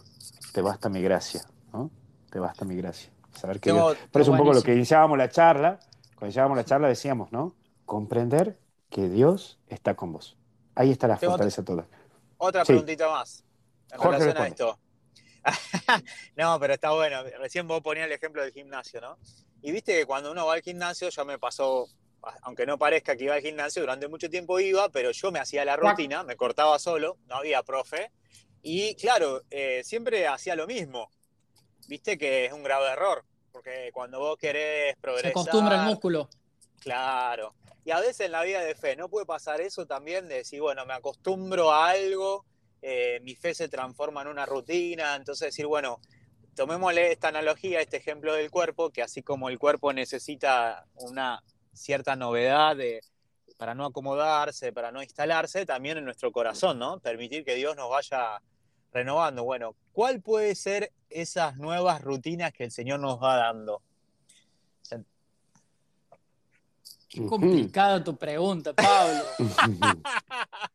S3: te basta mi gracia, ¿no? Te basta mi gracia. Saber que Dios- Por eso un poco lo que iniciábamos la charla, cuando iniciábamos la charla decíamos, ¿no? Comprender que Dios está con vos. Ahí está la
S10: Tengo
S3: fortaleza toda.
S10: Otra
S3: Sí.
S10: preguntita más en
S3: Jorge
S10: relación a
S3: responde.
S10: esto. no, pero está bueno. Recién vos ponías el ejemplo del gimnasio, ¿no? Y viste que cuando uno va al gimnasio, ya me pasó, aunque no parezca que iba al gimnasio, durante mucho tiempo iba, pero yo me hacía la rutina, me cortaba solo, no había profe. Y claro, eh, siempre hacía lo mismo. Viste que es un grave error, porque cuando vos querés
S2: Se
S10: progresar...
S2: acostumbra el músculo.
S10: Claro. Y a veces en la vida de fe, ¿no puede pasar eso también de decir, bueno, me acostumbro a algo, eh, mi fe se transforma en una rutina, entonces decir, bueno, tomémosle esta analogía, este ejemplo del cuerpo, que así como el cuerpo necesita una cierta novedad para no acomodarse, para no instalarse, también en nuestro corazón, ¿no? Permitir que Dios nos vaya renovando. Bueno, ¿cuál puede ser esas nuevas rutinas que el Señor nos va dando?
S2: Qué complicada tu pregunta, Pablo.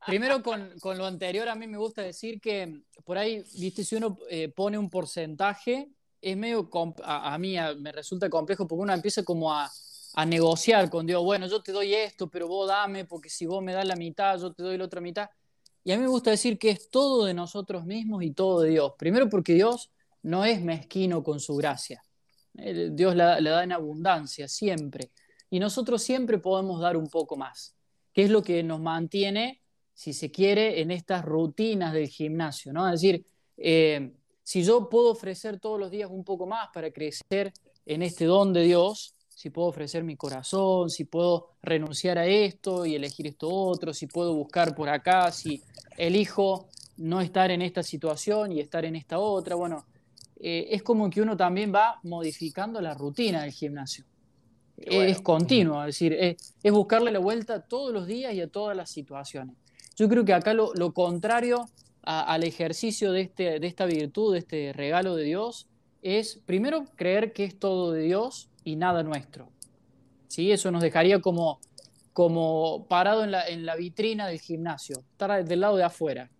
S2: Primero, con, con lo anterior, a mí me gusta decir que por ahí, viste, si uno eh, pone un porcentaje, es medio, a, a mí a- me resulta complejo porque uno empieza como a, a negociar con Dios, bueno, yo te doy esto, pero vos dame, porque si vos me das la mitad, yo te doy la otra mitad. Y a mí me gusta decir que es todo de nosotros mismos y todo de Dios. Primero porque Dios no es mezquino con su gracia. Eh, Dios la, la da en abundancia, siempre. Y nosotros siempre podemos dar un poco más, que es lo que nos mantiene, si se quiere, en estas rutinas del gimnasio, ¿no? Es decir, eh, si yo puedo ofrecer todos los días un poco más para crecer en este don de Dios, si puedo ofrecer mi corazón, si puedo renunciar a esto y elegir esto otro, si puedo buscar por acá, si elijo no estar en esta situación y estar en esta otra, bueno, eh, es como que uno también va modificando la rutina del gimnasio. Es continuo, es decir, es, es buscarle la vuelta todos los días y a todas las situaciones. Yo creo que acá lo, lo contrario a- al ejercicio de, este, de esta virtud, de este regalo de Dios, es primero creer que es todo de Dios y nada nuestro. ¿Sí? Eso nos dejaría como, como parado en la, en la vitrina del gimnasio, estar del lado de afuera,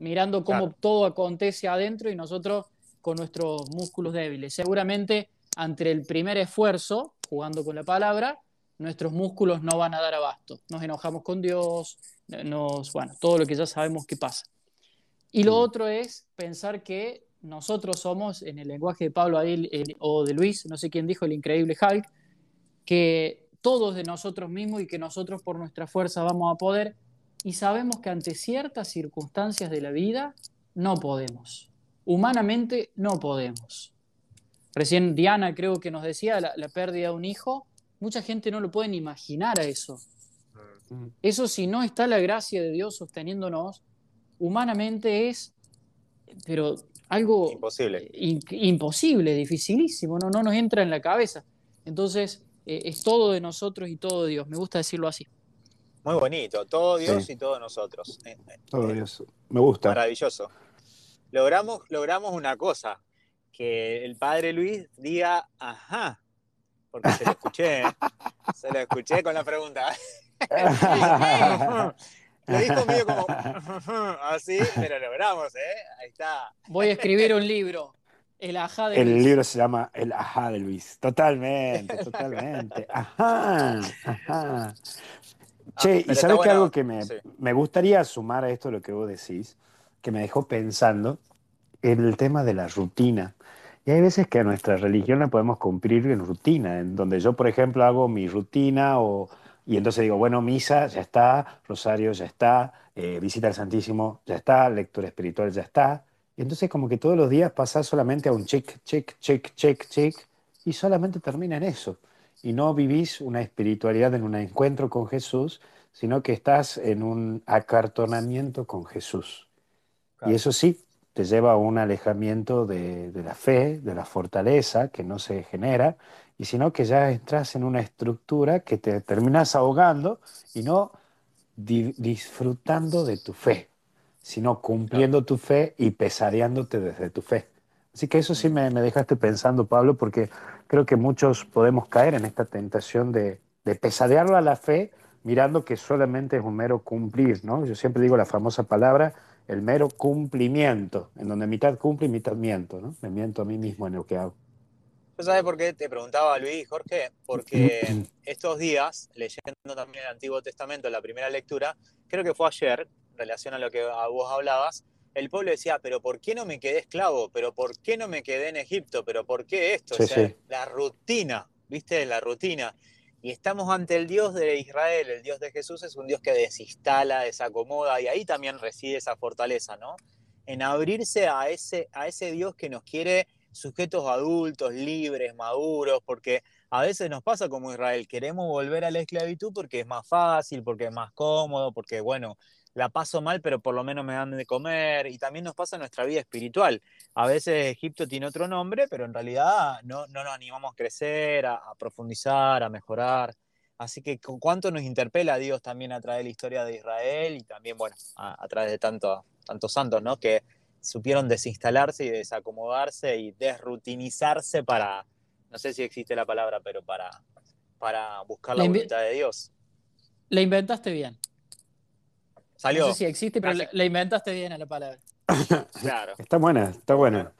S2: mirando cómo
S10: Claro.
S2: todo acontece adentro y nosotros con nuestros músculos débiles. Seguramente ante el primer esfuerzo, jugando con la palabra, nuestros músculos no van a dar abasto. Nos enojamos con Dios, nos, bueno, todo lo que ya sabemos que pasa. Y lo otro es pensar que nosotros somos, en el lenguaje de Pablo el- o de Luis, no sé quién dijo, el increíble Hulk, que todos de nosotros mismos y que nosotros por nuestra fuerza vamos a poder, y sabemos que ante ciertas circunstancias de la vida no podemos. Humanamente no podemos. Recién Diana creo que nos decía la, la pérdida de un hijo. Mucha gente no lo puede ni imaginar a eso. Eso si no está la gracia de Dios sosteniéndonos, humanamente es, pero algo
S10: Imposible.
S2: in- imposible, dificilísimo, no, no nos entra en la cabeza. Entonces, eh, es todo de nosotros y todo de Dios. Me gusta decirlo así.
S10: Muy bonito. Todo Dios
S3: Sí.
S10: y todos nosotros. Eh, eh,
S3: Todo eso. Me gusta.
S10: Maravilloso. Logramos, logramos una cosa, que el padre Luis diga, ajá, porque se lo escuché, ¿eh? se lo escuché con la pregunta. Lo dijo medio como así, pero logramos, ¿eh? Ahí está.
S2: Voy a escribir un libro, El ajá de
S3: El
S2: Luis.
S3: libro se llama El Ajá de Luis. Totalmente, totalmente. Ajá, ajá. Che, y sabes que algo que me,
S10: sí.
S3: me gustaría sumar a esto lo que vos decís, que me dejó pensando, en el tema de la rutina. Y hay veces que a nuestra religión la podemos cumplir en rutina, en donde yo, por ejemplo, hago mi rutina o, y entonces digo, bueno, misa ya está, rosario ya está, eh, visita al Santísimo ya está, lectura espiritual ya está. Y entonces como que todos los días pasás solamente a un check, check, check, check, check, y solamente termina en eso. Y no vivís una espiritualidad en un encuentro con Jesús, sino que estás en un acartonamiento con Jesús. Y eso sí, te lleva a un alejamiento de, de la fe, de la fortaleza que no se genera, y sino que ya entras en una estructura que te terminas ahogando y no di- disfrutando de tu fe, sino cumpliendo tu fe y pesadeándote desde tu fe. Así que eso sí me, me dejaste pensando, Pablo, porque creo que muchos podemos caer en esta tentación de, de pesadearlo a la fe mirando que solamente es un mero cumplir, ¿no? Yo siempre digo la famosa palabra, el mero cumplimiento, en donde mitad cumple y mitad miento, ¿no? Me miento a mí mismo en lo que hago.
S10: ¿Tú sabes por qué te preguntaba Luis, Jorge? Porque estos días, leyendo también el Antiguo Testamento, la primera lectura, creo que fue ayer, en relación a lo que a vos hablabas, el pueblo decía, pero ¿por qué no me quedé esclavo? ¿Pero por qué no me quedé en Egipto? ¿Pero por qué esto?
S3: Sí,
S10: o sea,
S3: sí.
S10: la rutina, ¿viste? La rutina. Y estamos ante el Dios de Israel, el Dios de Jesús es un Dios que desinstala, desacomoda, y ahí también reside esa fortaleza, ¿no? En abrirse a ese, a ese Dios que nos quiere sujetos adultos, libres, maduros, porque a veces nos pasa como Israel, queremos volver a la esclavitud porque es más fácil, porque es más cómodo, porque bueno, la paso mal, pero por lo menos me dan de comer, y también nos pasa en nuestra vida espiritual. A veces Egipto tiene otro nombre, pero en realidad no, no nos animamos a crecer, a, a profundizar, a mejorar. Así que cu- cuánto nos interpela Dios también a través de la historia de Israel y también, bueno, a, a través de tanto, tantos santos, ¿no? Que supieron desinstalarse y desacomodarse y desrutinizarse para, no sé si existe la palabra, pero para, para buscar la
S2: La
S10: voluntad de Dios.
S2: La inventaste bien.
S10: Salió.
S2: No sé si existe, pero la, la inventaste bien a la palabra.
S10: Claro.
S3: Está buena, está buena.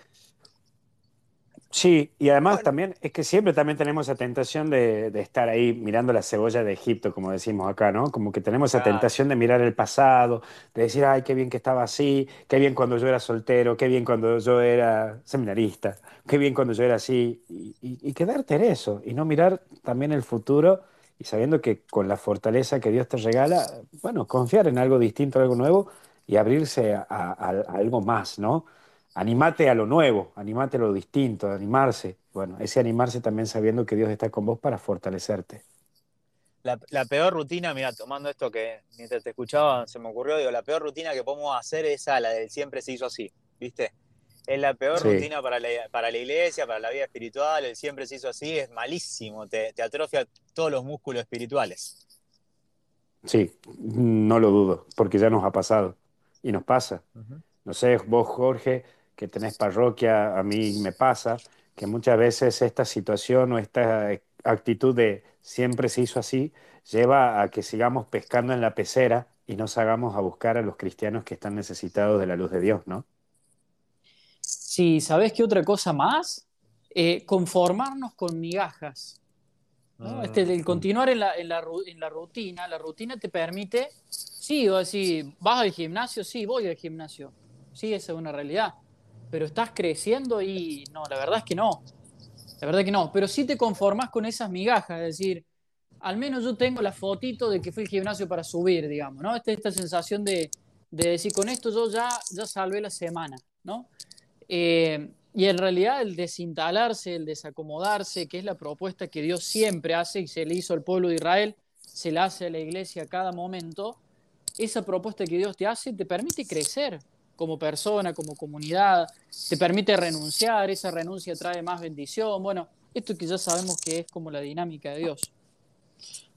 S3: Sí, y además también es que siempre también tenemos esa tentación de, de estar ahí mirando la cebolla de Egipto, como decimos acá, ¿no? Como que tenemos
S10: Claro.
S3: tentación de mirar el pasado, de decir, ay, qué bien que estaba así, qué bien cuando yo era soltero, qué bien cuando yo era seminarista, qué bien cuando yo era así, y, y- y quedarte en eso, y no mirar también el futuro, y sabiendo que con la fortaleza que Dios te regala, bueno, confiar en algo distinto, algo nuevo, y abrirse a, a- a algo más, ¿no? Animate a lo nuevo, animate a lo distinto, animarse. Bueno, ese animarse también sabiendo que Dios está con vos para fortalecerte.
S10: La, la peor rutina, mira, tomando esto que mientras te escuchaba se me ocurrió, digo, la peor rutina que podemos hacer es esa, la del siempre se hizo así, ¿viste? Es la peor
S3: Sí.
S10: rutina para la, para la iglesia, para la vida espiritual, el siempre se hizo así, es malísimo, te, te atrofia todos los músculos espirituales.
S3: Sí, no lo dudo, porque ya nos ha pasado y nos pasa. No sé, vos, Jorge, que tenés parroquia, a mí me pasa que muchas veces esta situación o esta actitud de siempre se hizo así lleva a que sigamos pescando en la pecera y no salgamos a buscar a los cristianos que están necesitados de la luz de Dios, ¿no?
S2: Sí, ¿sabés qué otra cosa más? Eh, conformarnos con migajas. ¿no?
S10: Mm.
S2: Este, el continuar en la, en, la, en la rutina, la rutina te permite, sí, o decir, ¿vas al gimnasio? Sí, voy al gimnasio. sí, esa es una realidad. Pero estás creciendo y no, la verdad es que no. La verdad que no. Pero sí te conformas con esas migajas, es decir, al menos yo tengo la fotito de que fui al gimnasio para subir, digamos, ¿no? Esta, esta sensación de, de decir, con esto yo ya, ya salvé la semana, ¿no? Eh, y en realidad el desinstalarse, el desacomodarse, que es la propuesta que Dios siempre hace y se le hizo al pueblo de Israel, se la hace a la iglesia a cada momento, esa propuesta que Dios te hace te permite crecer como persona, como comunidad, te permite renunciar, esa renuncia trae más bendición, bueno, esto que ya sabemos que es como la dinámica de Dios.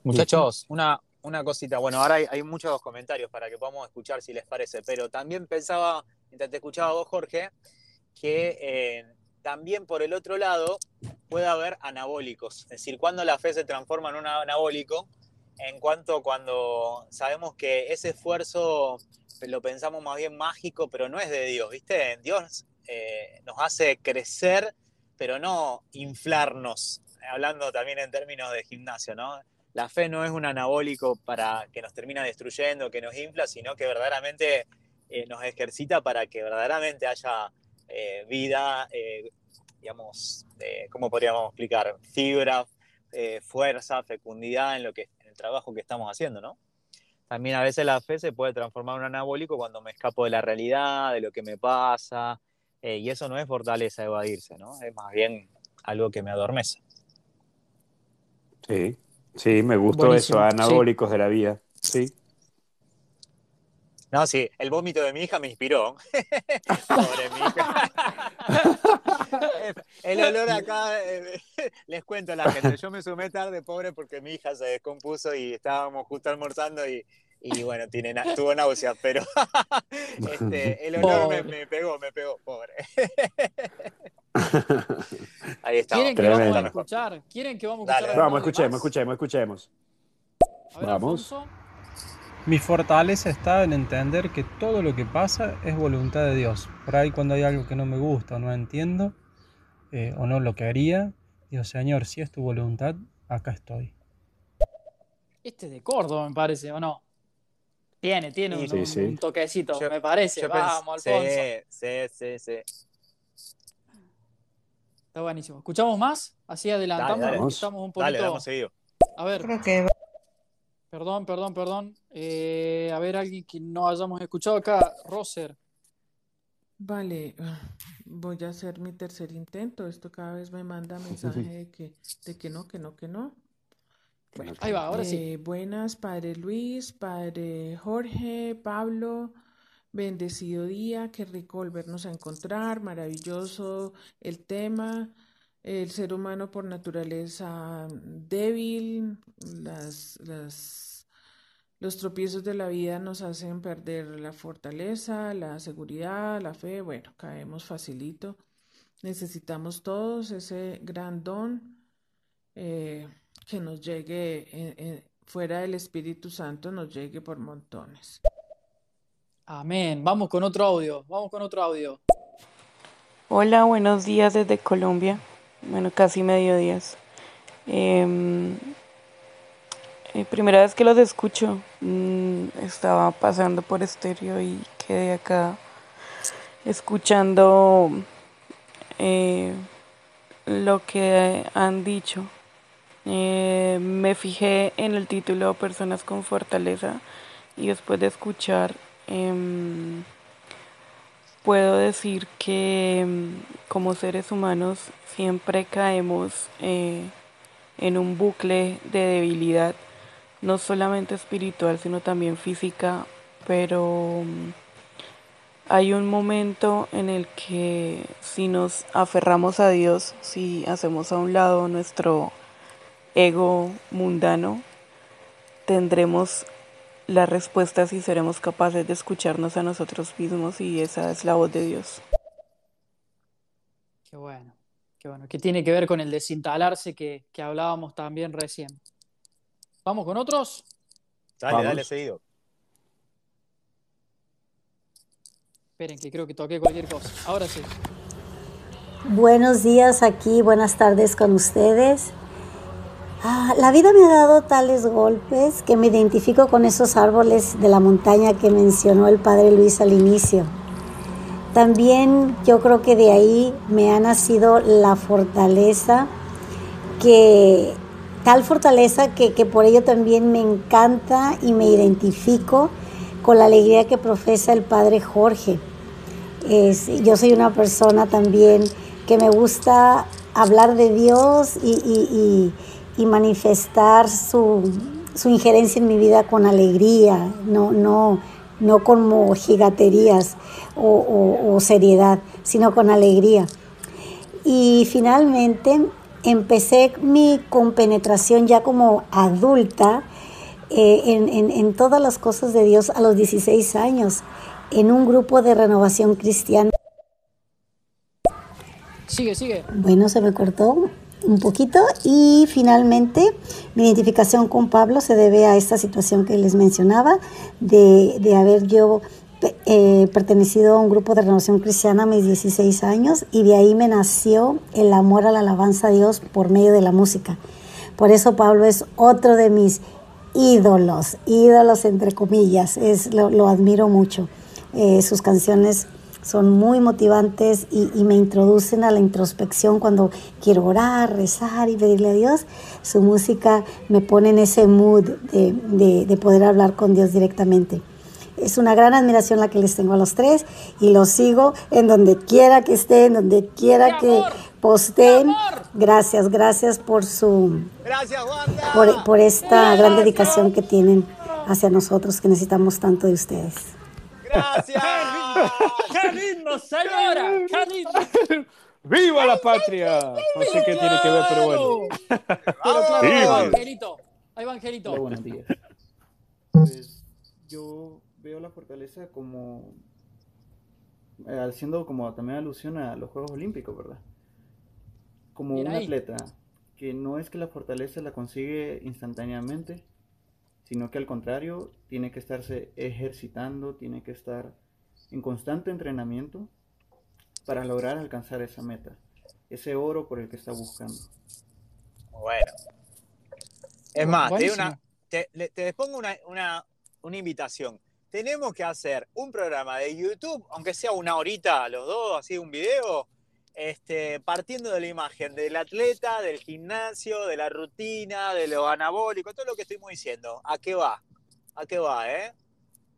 S10: Muchachos, una, una cosita, bueno, ahora hay, hay muchos comentarios para que podamos escuchar si les parece, pero también pensaba, mientras te escuchaba vos, Jorge, que eh, también por el otro lado puede haber anabólicos. Es decir, cuando la fe se transforma en un anabólico, en cuanto cuando sabemos que ese esfuerzo lo pensamos más bien mágico, pero no es de Dios, ¿viste? Dios eh, nos hace crecer, pero no inflarnos, hablando también en términos de gimnasio, ¿no? La fe no es un anabólico para que nos termina destruyendo, que nos infla, sino que verdaderamente eh, nos ejercita para que verdaderamente haya eh, vida, eh, digamos, ¿cómo podríamos explicar? Fibra, eh, fuerza, fecundidad en, lo que, en el trabajo que estamos haciendo, ¿no? También a veces la fe se puede transformar en un anabólico cuando me escapo de la realidad, de lo que me pasa, y eso no es fortaleza evadirse, ¿no? Es más bien algo que me adormece.
S3: Sí, sí, me gustó eso, anabólicos de la vida, sí.
S10: No, sí, el vómito de mi hija me inspiró. Pobre mi hija. el olor acá, eh, les cuento a la gente, yo me sumé tarde, pobre, porque mi hija se descompuso y estábamos justo almorzando y, y bueno, tiene, tuvo náuseas, pero este, el olor me, me, pegó, me pegó, pobre. Ahí está.
S2: ¿Quieren que vamos a escuchar? ¿Quieren que vamos a escuchar?
S3: Dale, vamos, escuchemos, escuchemos, escuchemos.
S2: A ver,
S3: vamos.
S2: Alfonso.
S11: Mi fortaleza está en entender que todo lo que pasa es voluntad de Dios. Por ahí cuando hay algo que no me gusta o no entiendo eh, o no lo que haría, digo, Señor, si es tu voluntad, acá estoy.
S2: Este es de Córdoba, me parece, ¿o no? Tiene, tiene un,
S3: Sí,
S2: un-
S3: sí.
S2: un toquecito,
S10: Yo-
S2: me parece. Vamos, Alfonso.
S10: Sí, sí, sí, sí.
S2: Está buenísimo. ¿Escuchamos más? Así adelantamos,
S10: Dale,
S2: estamos un
S10: Dale,
S2: poquito...
S10: damos seguido.
S2: A ver,
S8: Creo que
S2: perdón, perdón, perdón. Eh, a ver, alguien que no hayamos escuchado acá. Roser.
S12: Vale, voy a hacer mi tercer intento. Esto cada vez me manda mensaje de que, de que no, que no, que no. Bueno,
S2: Ahí va, ahora sí.
S12: eh, buenas, Padre Luis, Padre Jorge, Pablo. Bendecido día, qué rico volvernos a encontrar, maravilloso el tema, el ser humano por naturaleza débil, las, las, los tropiezos de la vida nos hacen perder la fortaleza, la seguridad, la fe, bueno, caemos facilito. Necesitamos todos ese gran don eh, que nos llegue eh, eh, fuera del Espíritu Santo, nos llegue por montones.
S2: Amén. Vamos con otro audio. Vamos con otro audio.
S13: Hola, buenos días desde Colombia. Bueno, casi mediodías. Eh, eh, primera vez que los escucho. Mm, estaba pasando por estéreo y quedé acá escuchando eh, lo que han dicho. Eh, me fijé en el título Personas con Fortaleza y después de escuchar em, puedo decir que em, como seres humanos siempre caemos eh, en un bucle de debilidad, no solamente espiritual, sino también física, pero mm, hay un momento en el que si nos aferramos a Dios, si hacemos a un lado nuestro ego mundano, tendremos las respuestas y seremos capaces de escucharnos a nosotros mismos y esa es la voz de Dios.
S2: Qué bueno. Qué bueno. Que tiene que ver con el desinstalarse que, que hablábamos también recién. ¿Vamos con otros?
S10: Dale,
S3: Vamos.
S10: dale, seguido.
S2: Esperen, que creo que toqué cualquier cosa. Ahora sí.
S14: Buenos días aquí, buenas tardes con ustedes. Ah, la vida me ha dado tales golpes que me identifico con esos árboles de la montaña que mencionó el padre Luis al inicio. También yo creo que de ahí me ha nacido la fortaleza que tal fortaleza que, que, por ello también me encanta y me identifico con la alegría que profesa el padre Jorge. Yo soy una persona también que me gusta hablar de Dios y, y, manifestar su, su, injerencia en mi vida con alegría, no, no, no como gigaterías o, o seriedad, sino con alegría. Y finalmente empecé mi compenetración ya como adulta eh, en, en, en, todas las cosas de Dios a los 16 años, en un grupo de renovación cristiana.
S2: Sigue, sigue.
S14: Bueno, se me cortó un poquito y finalmente mi identificación con Pablo se debe a esta situación que les mencionaba de, de haber yo eh, pertenecido a un grupo de renovación cristiana a mis 16 años y de ahí me nació el amor a la alabanza a Dios por medio de la música. Por eso Pablo es otro de mis ídolos, ídolos entre comillas, es, lo, lo admiro mucho. Eh, sus canciones son muy motivantes y, me introducen a la introspección cuando quiero orar, rezar y pedirle a Dios. Su música me pone en ese mood de poder hablar con Dios directamente. Es una gran admiración la que les tengo a los tres y los sigo en donde quiera que estén, donde quiera que posteen. Gracias, gracias por su
S10: gracias,
S14: por, por esta gran dedicación que tienen hacia nosotros que necesitamos tanto de ustedes.
S10: Gracias.
S2: ¡Qué lindo, señora! ¡Qué lindo!
S3: ¡Viva la patria! No sé qué tiene que ver, pero bueno.
S2: Pero claro, ahí va Angelito. Ahí va Angelito.
S15: Hola, buenos días. Pues yo veo la fortaleza como eh, haciendo como también alusión a los Juegos Olímpicos, ¿verdad? Como
S2: Bien
S15: un
S2: ahí.
S15: atleta que no es que la fortaleza la consigue instantáneamente, sino que al contrario tiene que estarse ejercitando, tiene que estar en constante entrenamiento para lograr alcanzar esa meta, ese oro por el que está buscando.
S10: Bueno. Es más, te, una, te, le- te pongo una, una, una invitación. Tenemos que hacer un programa de YouTube, aunque sea una horita los dos, así un video, este, partiendo de la imagen del atleta, del gimnasio, de la rutina, de lo anabólico, todo lo que estuvimos diciendo. ¿A qué va? ¿A qué va, eh?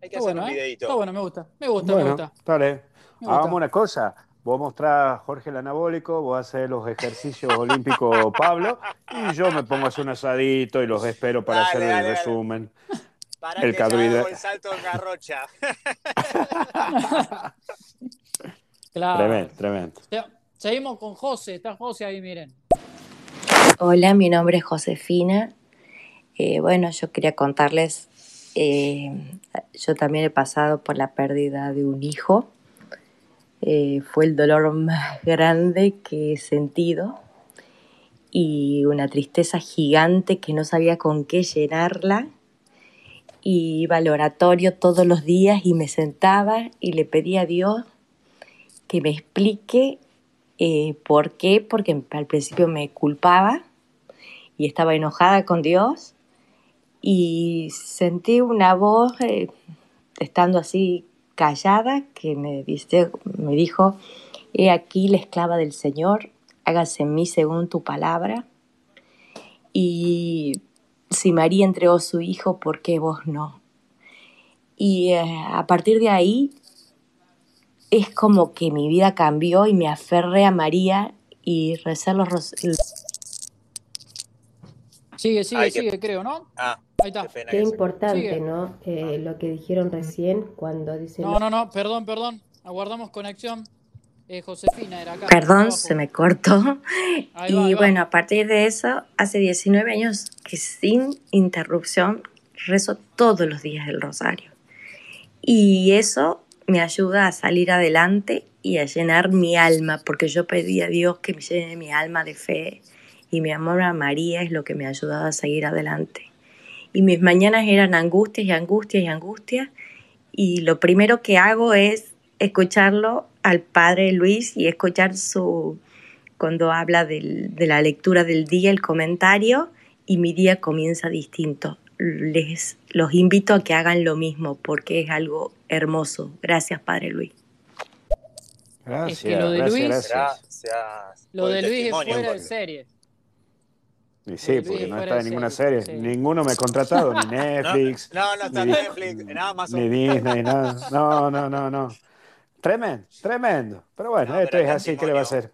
S10: Hay que
S2: Está
S10: hacer
S2: bueno,
S10: un
S2: ¿eh?
S10: videito.
S2: Está bueno, me gusta. Me gusta, me
S3: Bueno,
S2: gusta.
S3: dale.
S2: Me gusta.
S3: Hagamos una cosa. Vos mostrás a Jorge el anabólico, vos haces los ejercicios olímpicos Pablo, y yo me pongo a hacer un asadito y los espero para
S10: Dale,
S3: hacer el
S10: dale, dale. Para
S3: el
S10: que hago el salto en garrocha.
S2: Claro.
S3: Tremendo, tremendo.
S2: Se- Seguimos con José. Está José ahí, miren.
S16: Hola, mi nombre es Josefina. Eh, bueno, yo quería contarles, eh, yo también he pasado por la pérdida de un hijo. Eh, fue el dolor más grande que he sentido y una tristeza gigante que no sabía con qué llenarla. Y iba al oratorio todos los días y me sentaba y le pedía a Dios que me explique eh, por qué, porque al principio me culpaba y estaba enojada con Dios y sentí una voz eh, estando así callada que me, dice, me dijo, he aquí la esclava del Señor, hágase en mí según tu palabra. Y si María entregó su hijo, ¿por qué vos no? Y eh, a partir de ahí es como que mi vida cambió y me aferré a María y recé los
S2: Sigue, sigue,
S10: Ay, qué-
S2: sigue, creo, ¿no?
S10: Ah,
S2: Ahí está.
S10: qué pena
S6: Qué importante,
S2: Sigue.
S6: ¿no? Eh, lo que dijeron recién cuando dicen...
S2: No, no, no, perdón, perdón. Aguardamos conexión. Eh, Josefina era acá.
S16: Perdón,
S2: abajo.
S16: se me cortó.
S2: Ahí
S16: Y
S2: va.
S16: bueno, a partir de eso, hace 19 años que sin interrupción rezo todos los días el rosario. Y eso me ayuda a salir adelante y a llenar mi alma, porque yo pedí a Dios que me llene mi alma de fe y mi amor a María es lo que me ha ayudado a seguir adelante. Y mis mañanas eran angustias y angustias y angustias y lo primero que hago es escucharlo al padre Luis y escuchar su cuando habla del- de la lectura del día, el comentario y mi día comienza distinto. Les los invito a que hagan lo mismo porque es algo hermoso. Gracias, padre Luis.
S3: Gracias,
S2: es que lo de
S3: gracias,
S2: Luis,
S3: gracias.
S10: Gracias.
S2: lo de Luis es fuera de serie.
S3: Y sí, porque no está
S2: de
S3: en ninguna
S2: serie.
S3: Ninguno me ha contratado, ni Netflix,
S10: No, no está
S3: ni,
S10: Netflix, en Amazon.
S3: ni Disney, nada. No, no, no, no. Tremendo, tremendo. Pero bueno,
S10: No,
S3: esto
S10: pero
S3: es así, ¿qué le va a hacer?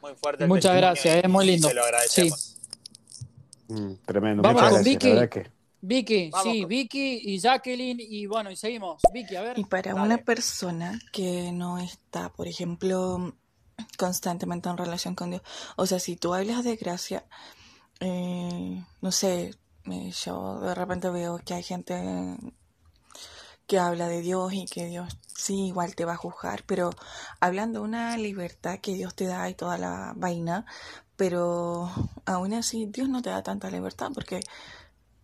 S10: Muy fuerte
S2: Muchas gracias, es muy lindo.
S10: Se lo agradecemos.
S3: Mm, tremendo,
S2: Vamos
S3: muchas
S2: con
S3: gracias,
S2: Vicky.
S3: que.
S2: Vicky,
S10: Vamos
S2: sí,
S10: con-
S2: Vicky y Jacqueline y bueno, y seguimos. Vicky, a ver.
S17: Y para
S10: Dale.
S17: una persona que no está, por ejemplo, constantemente en relación con Dios, o sea, si tú hablas de gracia, eh, no sé, eh, yo de repente veo que hay gente que habla de Dios y que Dios sí igual te va a juzgar, pero hablando de una libertad que Dios te da y toda la vaina, pero aún así Dios no te da tanta libertad porque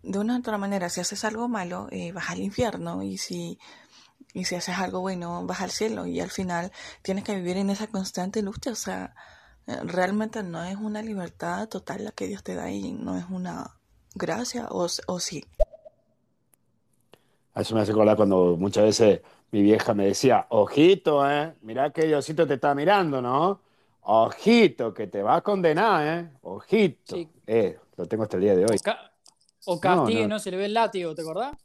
S17: de una u otra manera si haces algo malo eh, vas al infierno y si y si haces algo bueno vas al cielo y al final tienes que vivir en esa constante lucha, o sea, realmente no es una libertad total la que Dios te da y no es una gracia o, o sí.
S3: A Eso me hace acordar cuando muchas veces mi vieja me decía, ojito, ¿eh? Mirá que Diosito te está mirando, ¿no? Ojito, que te va a condenar, ¿eh? Ojito.
S2: Sí.
S3: Eh, lo tengo hasta el día de hoy.
S2: O, ca- o castigue,
S3: no.
S2: no, se le ve el látigo, ¿te acordás?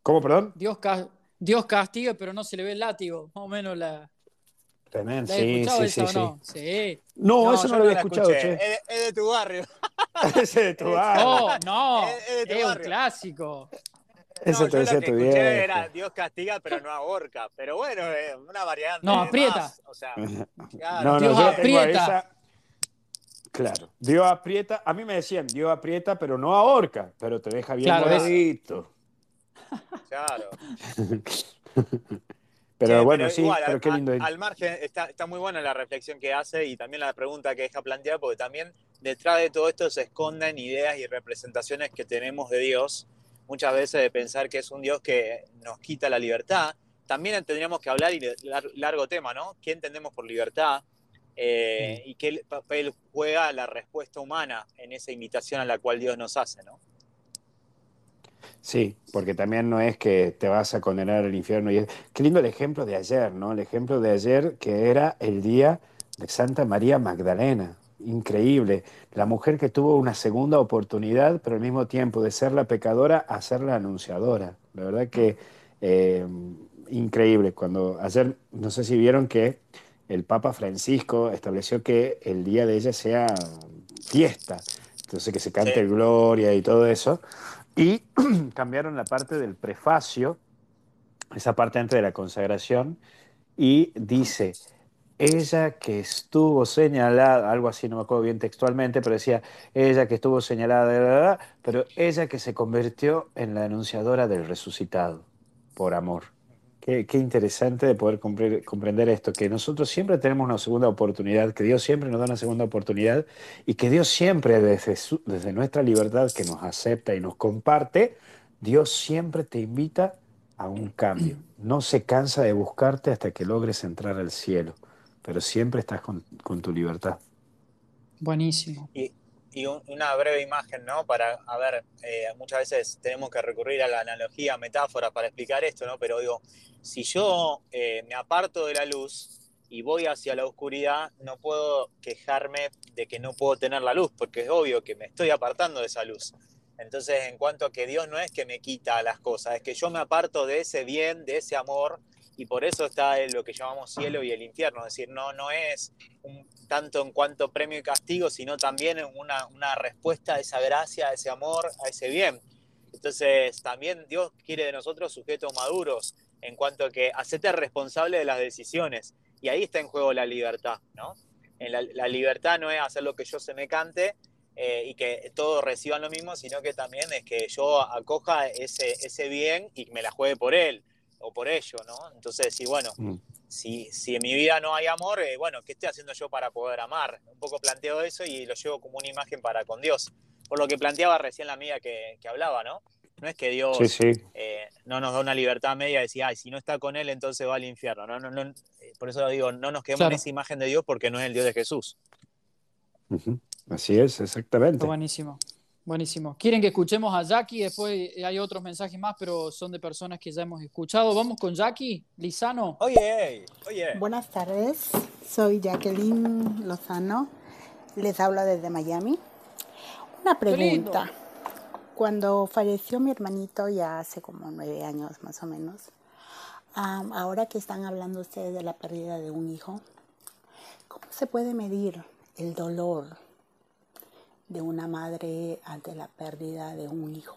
S3: ¿Cómo, perdón?
S2: Dios, ca- Dios castiga, pero no se le ve el látigo. Más o menos la.
S3: Tremendo,
S2: ¿La has
S3: sí,
S2: escuchado
S3: sí, sí,
S2: no?
S3: sí. No, eso no lo había escuchado, che.
S10: Es, es de tu barrio.
S3: Ese de tu barrio.
S2: Oh, no.
S10: Es- es de tu
S2: Es un clásico.
S3: Eso
S10: No,
S3: te
S10: yo
S3: decía
S10: lo que
S3: tu
S10: escuché
S3: vieja.
S10: era Dios castiga, pero no ahorca. Pero bueno, es una variante.
S2: No,
S10: de
S2: aprieta.
S10: más. O sea,
S3: No,
S10: claro.
S3: no,
S2: Dios aprieta.
S3: esa- Claro, Dios aprieta, a mí me decían, Dios aprieta, pero no ahorca, pero te deja bien
S2: Claro,
S3: moradito.
S10: claro.
S3: Pero bueno, sí,
S10: igual,
S3: pero
S10: al-
S3: qué lindo.
S10: Al, al margen, está, está muy buena la reflexión que hace y también la pregunta que deja planteada, porque también detrás de todo esto se esconden ideas y representaciones que tenemos de Dios, muchas veces de pensar que es un Dios que nos quita la libertad. También tendríamos que hablar, y lar- largo tema, ¿no? ¿Qué entendemos por libertad? Eh, y qué papel juega la respuesta humana en esa invitación a la cual Dios nos hace, ¿no?
S3: Sí, porque también no es que te vas a condenar al infierno. Y es- Qué lindo el ejemplo de ayer, ¿no? El ejemplo de ayer que era el día de Santa María Magdalena. Increíble. La mujer que tuvo una segunda oportunidad, pero al mismo tiempo de ser la pecadora a ser la anunciadora. La verdad que eh, increíble. Cuando ayer, no sé si vieron que el Papa Francisco estableció que el día de ella sea fiesta. Entonces que se cante
S10: Sí.
S3: gloria y todo eso. Y cambiaron la parte del prefacio, esa parte antes de la consagración, y dice, ella que estuvo señalada, algo así, no me acuerdo bien textualmente, pero decía, ella que estuvo señalada, pero ella que se convirtió en la anunciadora del resucitado, por amor. Qué, interesante de poder compre- comprender esto, que nosotros siempre tenemos una segunda oportunidad, que Dios siempre nos da una segunda oportunidad y que Dios siempre desde nuestra libertad que nos acepta y nos comparte, Dios siempre te invita a un cambio. No se cansa de buscarte hasta que logres entrar al cielo, pero siempre estás con, con tu libertad.
S2: Buenísimo.
S10: Y, y un- una breve imagen, ¿no? Para, a ver, eh, muchas veces tenemos que recurrir a la analogía, metáfora para explicar esto, ¿no? Pero digo, si yo eh, me aparto de la luz y voy hacia la oscuridad, no puedo quejarme de que no puedo tener la luz, porque es obvio que me estoy apartando de esa luz. Entonces, en cuanto a que Dios no es que me quita las cosas, es que yo me aparto de ese bien, de ese amor, y por eso está lo que llamamos cielo y el infierno. Es decir, no, no es un, tanto en cuanto premio y castigo, sino también una, una respuesta a esa gracia, a ese amor, a ese bien. Entonces, también Dios quiere de nosotros sujetos maduros en cuanto a que hacete responsable de las decisiones. Y ahí está en juego la libertad, ¿no? En la, la libertad no es hacer lo que yo se me cante eh, y que todos reciban lo mismo, sino que también es que yo acoja ese, ese bien y me la juegue por él o por ello, ¿no? Entonces, sí, bueno,
S3: Mm.
S10: si, si en mi vida no hay amor, eh, bueno, ¿qué estoy haciendo yo para poder amar? Un poco planteo eso y lo llevo como una imagen para con Dios. Por lo que planteaba recién la amiga que, que hablaba, ¿no? No es que Dios
S3: Sí, sí.
S10: eh, no nos da una libertad media de decir, ay, si no está con Él, entonces va al infierno. No, no, no, eh, por eso digo, no nos quedemos
S2: Claro.
S10: en esa imagen de Dios porque no es el Dios de Jesús.
S3: Así es, exactamente.
S2: Está buenísimo. Buenísimo. ¿Quieren que escuchemos a Jackie? Después hay otros mensajes más, pero son de personas que ya hemos escuchado. Vamos con Jackie Lizano.
S10: Oye, oye.
S18: Buenas tardes, soy Jacqueline Lozano. Les hablo desde Miami. Una pregunta. Cuando falleció mi hermanito ya hace como nueve años más o menos, am, ahora que están hablando ustedes de la pérdida de un hijo, ¿cómo se puede medir el dolor de una madre ante la pérdida de un hijo?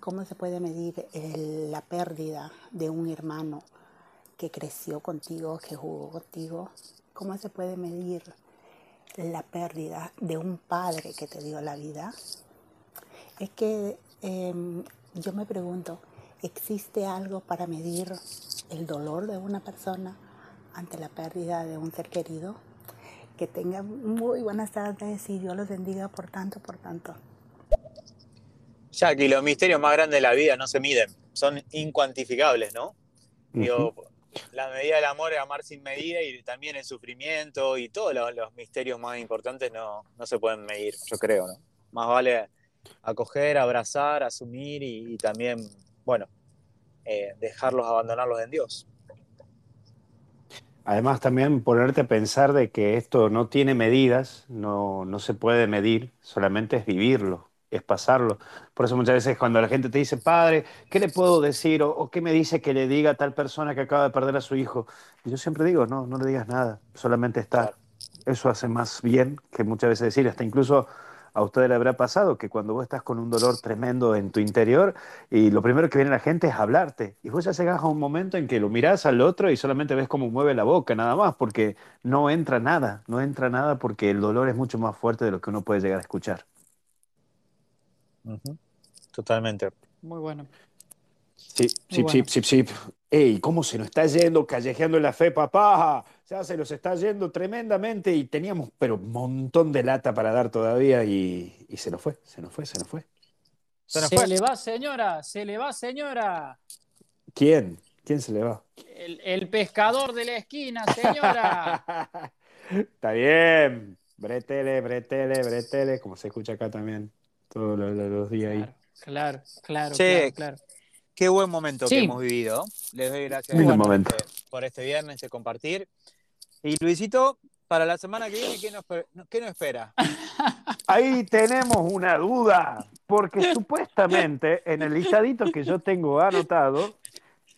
S18: ¿Cómo se puede medir la pérdida de un hermano que creció contigo, que jugó contigo? ¿Cómo se puede medir la pérdida de un padre que te dio la vida? Es que em, yo me pregunto, ¿existe algo para medir el dolor de una persona ante la pérdida de un ser querido? Que tengan muy buenas tardes y Dios los bendiga por tanto, por tanto.
S10: Jackie, los misterios más grandes de la vida no se miden, son incuantificables, ¿no? Digo, la medida del amor es amar sin medida y también el sufrimiento y todos los, los misterios más importantes no, no se pueden medir, yo creo, ¿no? Más vale acoger, abrazar, asumir y, y también, bueno, eh, dejarlos, abandonarlos en Dios.
S3: Además, también ponerte a pensar de que esto no tiene medidas, no, no se puede medir, solamente es vivirlo, es pasarlo. Por eso muchas veces cuando la gente te dice, padre, ¿qué le puedo decir? O, o qué me dice que le diga a tal persona que acaba de perder a su hijo. Y yo siempre digo, no, no le digas nada, solamente estar. Eso hace más bien que muchas veces decir, hasta incluso a usted le habrá pasado que cuando vos estás con un dolor tremendo en tu interior y lo primero que viene la gente es hablarte y vos ya llegas a un momento en que lo mirás al otro y solamente ves cómo mueve la boca nada más porque no entra nada, no entra nada porque el dolor es mucho más fuerte de lo que uno puede llegar a escuchar.
S10: Totalmente.
S2: Muy bueno.
S3: Sí, sí,
S2: bueno.
S3: sí, sí, sí. Ey, ¿cómo se nos está yendo callejeando la fe, papá? Ya se nos está yendo tremendamente y teníamos, pero un montón de lata para dar todavía y, y se nos fue, se nos fue, se nos fue.
S2: Se, le va, señora, se le va, señora.
S3: ¿Quién? ¿Quién se le va?
S2: El, el pescador de la esquina, señora.
S3: Está bien. Bretele, bretele, bretele, como se escucha acá también todos los, días ahí.
S2: Claro, claro,
S10: Che,
S2: claro, claro.
S10: Qué buen momento
S2: Sí.
S10: que hemos vivido. Les doy gracias
S3: momento.
S10: este, por este viernes de compartir. Y Luisito, para la semana que viene, ¿qué nos, qué nos espera?
S3: Ahí tenemos una duda, porque supuestamente en el listadito que yo tengo anotado.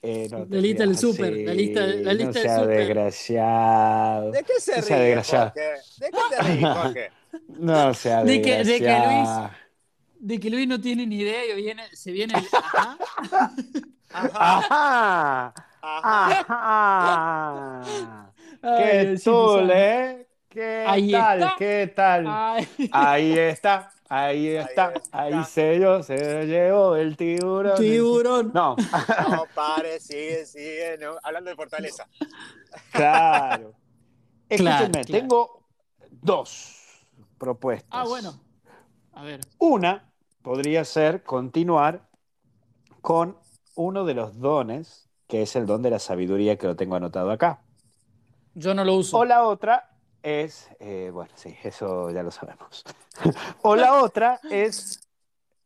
S3: eh, no
S2: La lista del
S3: así,
S2: la lista- la lista
S3: no
S2: del
S3: sea desgraciado.
S10: ¿De qué se
S3: No sea
S10: ríe,
S3: desgraciado.
S10: Jorge? ¿De qué te ríes, Jorge?
S3: No sea
S2: De que, de que
S3: desgraciado.
S2: Luis, de que Luis no tiene ni idea y viene, se viene el ajá.
S3: Ajá. Ajá. ¿Qué
S2: santo.
S3: eh? ¿Qué
S2: Ahí
S3: tal?
S2: está.
S3: ¿Qué tal? Ahí está, ahí está, ahí se yo, se llevó el tiburón.
S2: Tiburón.
S3: No,
S10: No, pare, sigue, sigue. no, Hablando de fortaleza.
S3: claro.
S2: Claro,
S3: Escúchenme,
S2: claro.
S3: tengo dos propuestas.
S2: Ah, bueno. A ver.
S3: Una podría ser continuar con uno de los dones, que es el don de la sabiduría que lo tengo anotado acá.
S2: Yo no lo uso.
S3: O la otra es, eh, bueno, sí, eso ya lo sabemos. o la otra es,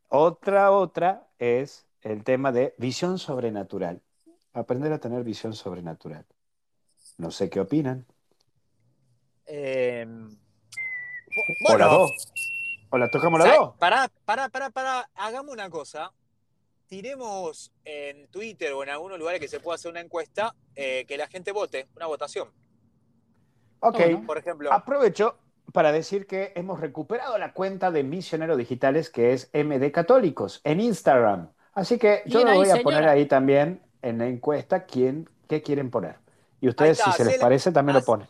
S3: otra, otra es el tema de visión sobrenatural. Aprender a tener visión sobrenatural. No sé qué opinan.
S10: Eh,
S3: o la dos. O la tocamos la dos.
S10: Pará, pará, pará, pará. Hagamos una cosa. Tiremos en Twitter o en algunos lugares que se pueda hacer una encuesta eh, que la gente vote, una votación.
S3: Ok.
S10: Por ejemplo,
S3: Aprovecho para decir que hemos recuperado la cuenta de Misioneros Digitales que es MD Católicos en Instagram. Así que yo lo
S2: ahí,
S3: voy a
S2: señora.
S3: poner ahí también en la encuesta quién, qué quieren poner. Y ustedes,
S10: está,
S3: si se les parece, también lo ponen.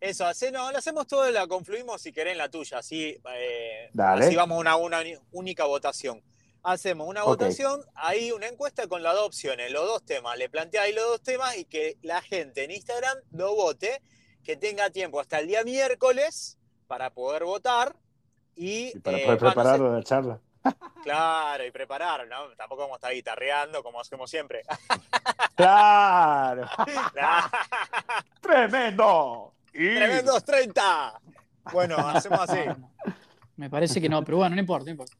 S10: Eso, hace, no, lo hacemos todo, la confluimos si querés en la tuya, así, eh,
S3: Dale.
S10: así vamos a una, una única votación. Hacemos una
S3: Ok.
S10: votación, ahí una encuesta con las dos opciones, los dos temas. Le planteáis los dos temas y que la gente en Instagram lo vote, que tenga tiempo hasta el día miércoles para poder votar y,
S3: Y para
S10: eh,
S3: poder
S10: va, no sé,
S3: preparar la charla.
S10: Claro, y preparar, ¿no? Tampoco vamos a estar guitarreando como hacemos siempre.
S3: ¡Claro! ¡Tremendo!
S10: ¡Tremendos 30! Bueno, hacemos así.
S2: Me parece que no, pero bueno, no importa, no importa.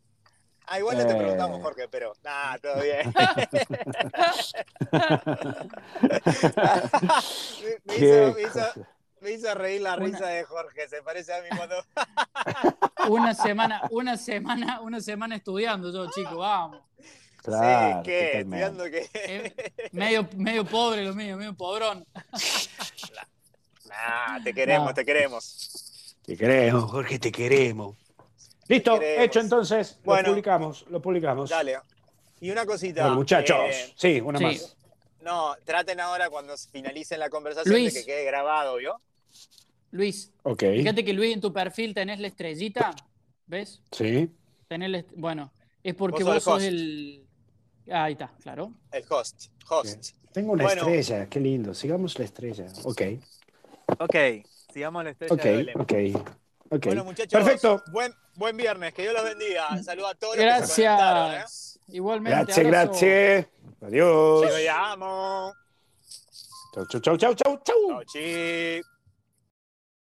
S10: Ah, igual no te
S3: Eh.
S10: preguntamos, Jorge, pero nada, todo bien. me, hizo, me, hizo, me hizo reír la risa de Jorge, se parece a mí cuando...
S2: Una semana, una semana, una semana estudiando yo, chico, vamos.
S3: Claro,
S10: sí, ¿qué? Estudiando qué.
S2: Medio, medio pobre lo mío, medio pobrón.
S10: Nah, te queremos,
S2: No.
S10: te queremos.
S3: Te queremos, Jorge, te queremos. Listo,
S10: queremos.
S3: hecho entonces.
S10: Bueno.
S3: lo publicamos, lo publicamos.
S10: Dale. Y una cosita.
S3: Bueno, muchachos,
S10: eh,
S3: sí, una
S2: Sí.
S3: más.
S10: no, traten ahora cuando finalicen la conversación
S2: Luis.
S10: de que quede grabado, ¿vio?
S2: Luis,
S3: Ok,
S2: fíjate que Luis en tu perfil tenés la estrellita, ¿ves?
S3: sí.
S2: Tenés la est- bueno, es porque
S10: Vos
S2: vos,
S10: sos
S2: sos
S10: el.
S2: Ahí está, claro.
S10: El host. Host.
S3: Tengo una
S10: Bueno.
S3: estrella, qué lindo. Sigamos la estrella. Ok,
S10: Ok, sigamos la estrella
S3: ok,
S10: de
S3: ok. ok.
S10: Bueno, muchachos,
S3: Perfecto.
S10: Buen, buen viernes, que Dios los bendiga. Saludos a todos los que. ¿eh?
S2: Gracias. Igualmente.
S3: Gracias, gracias. Adiós.
S10: Te amo.
S3: Chau, chau, chau, chau, chau, chau.
S10: Chau, chi.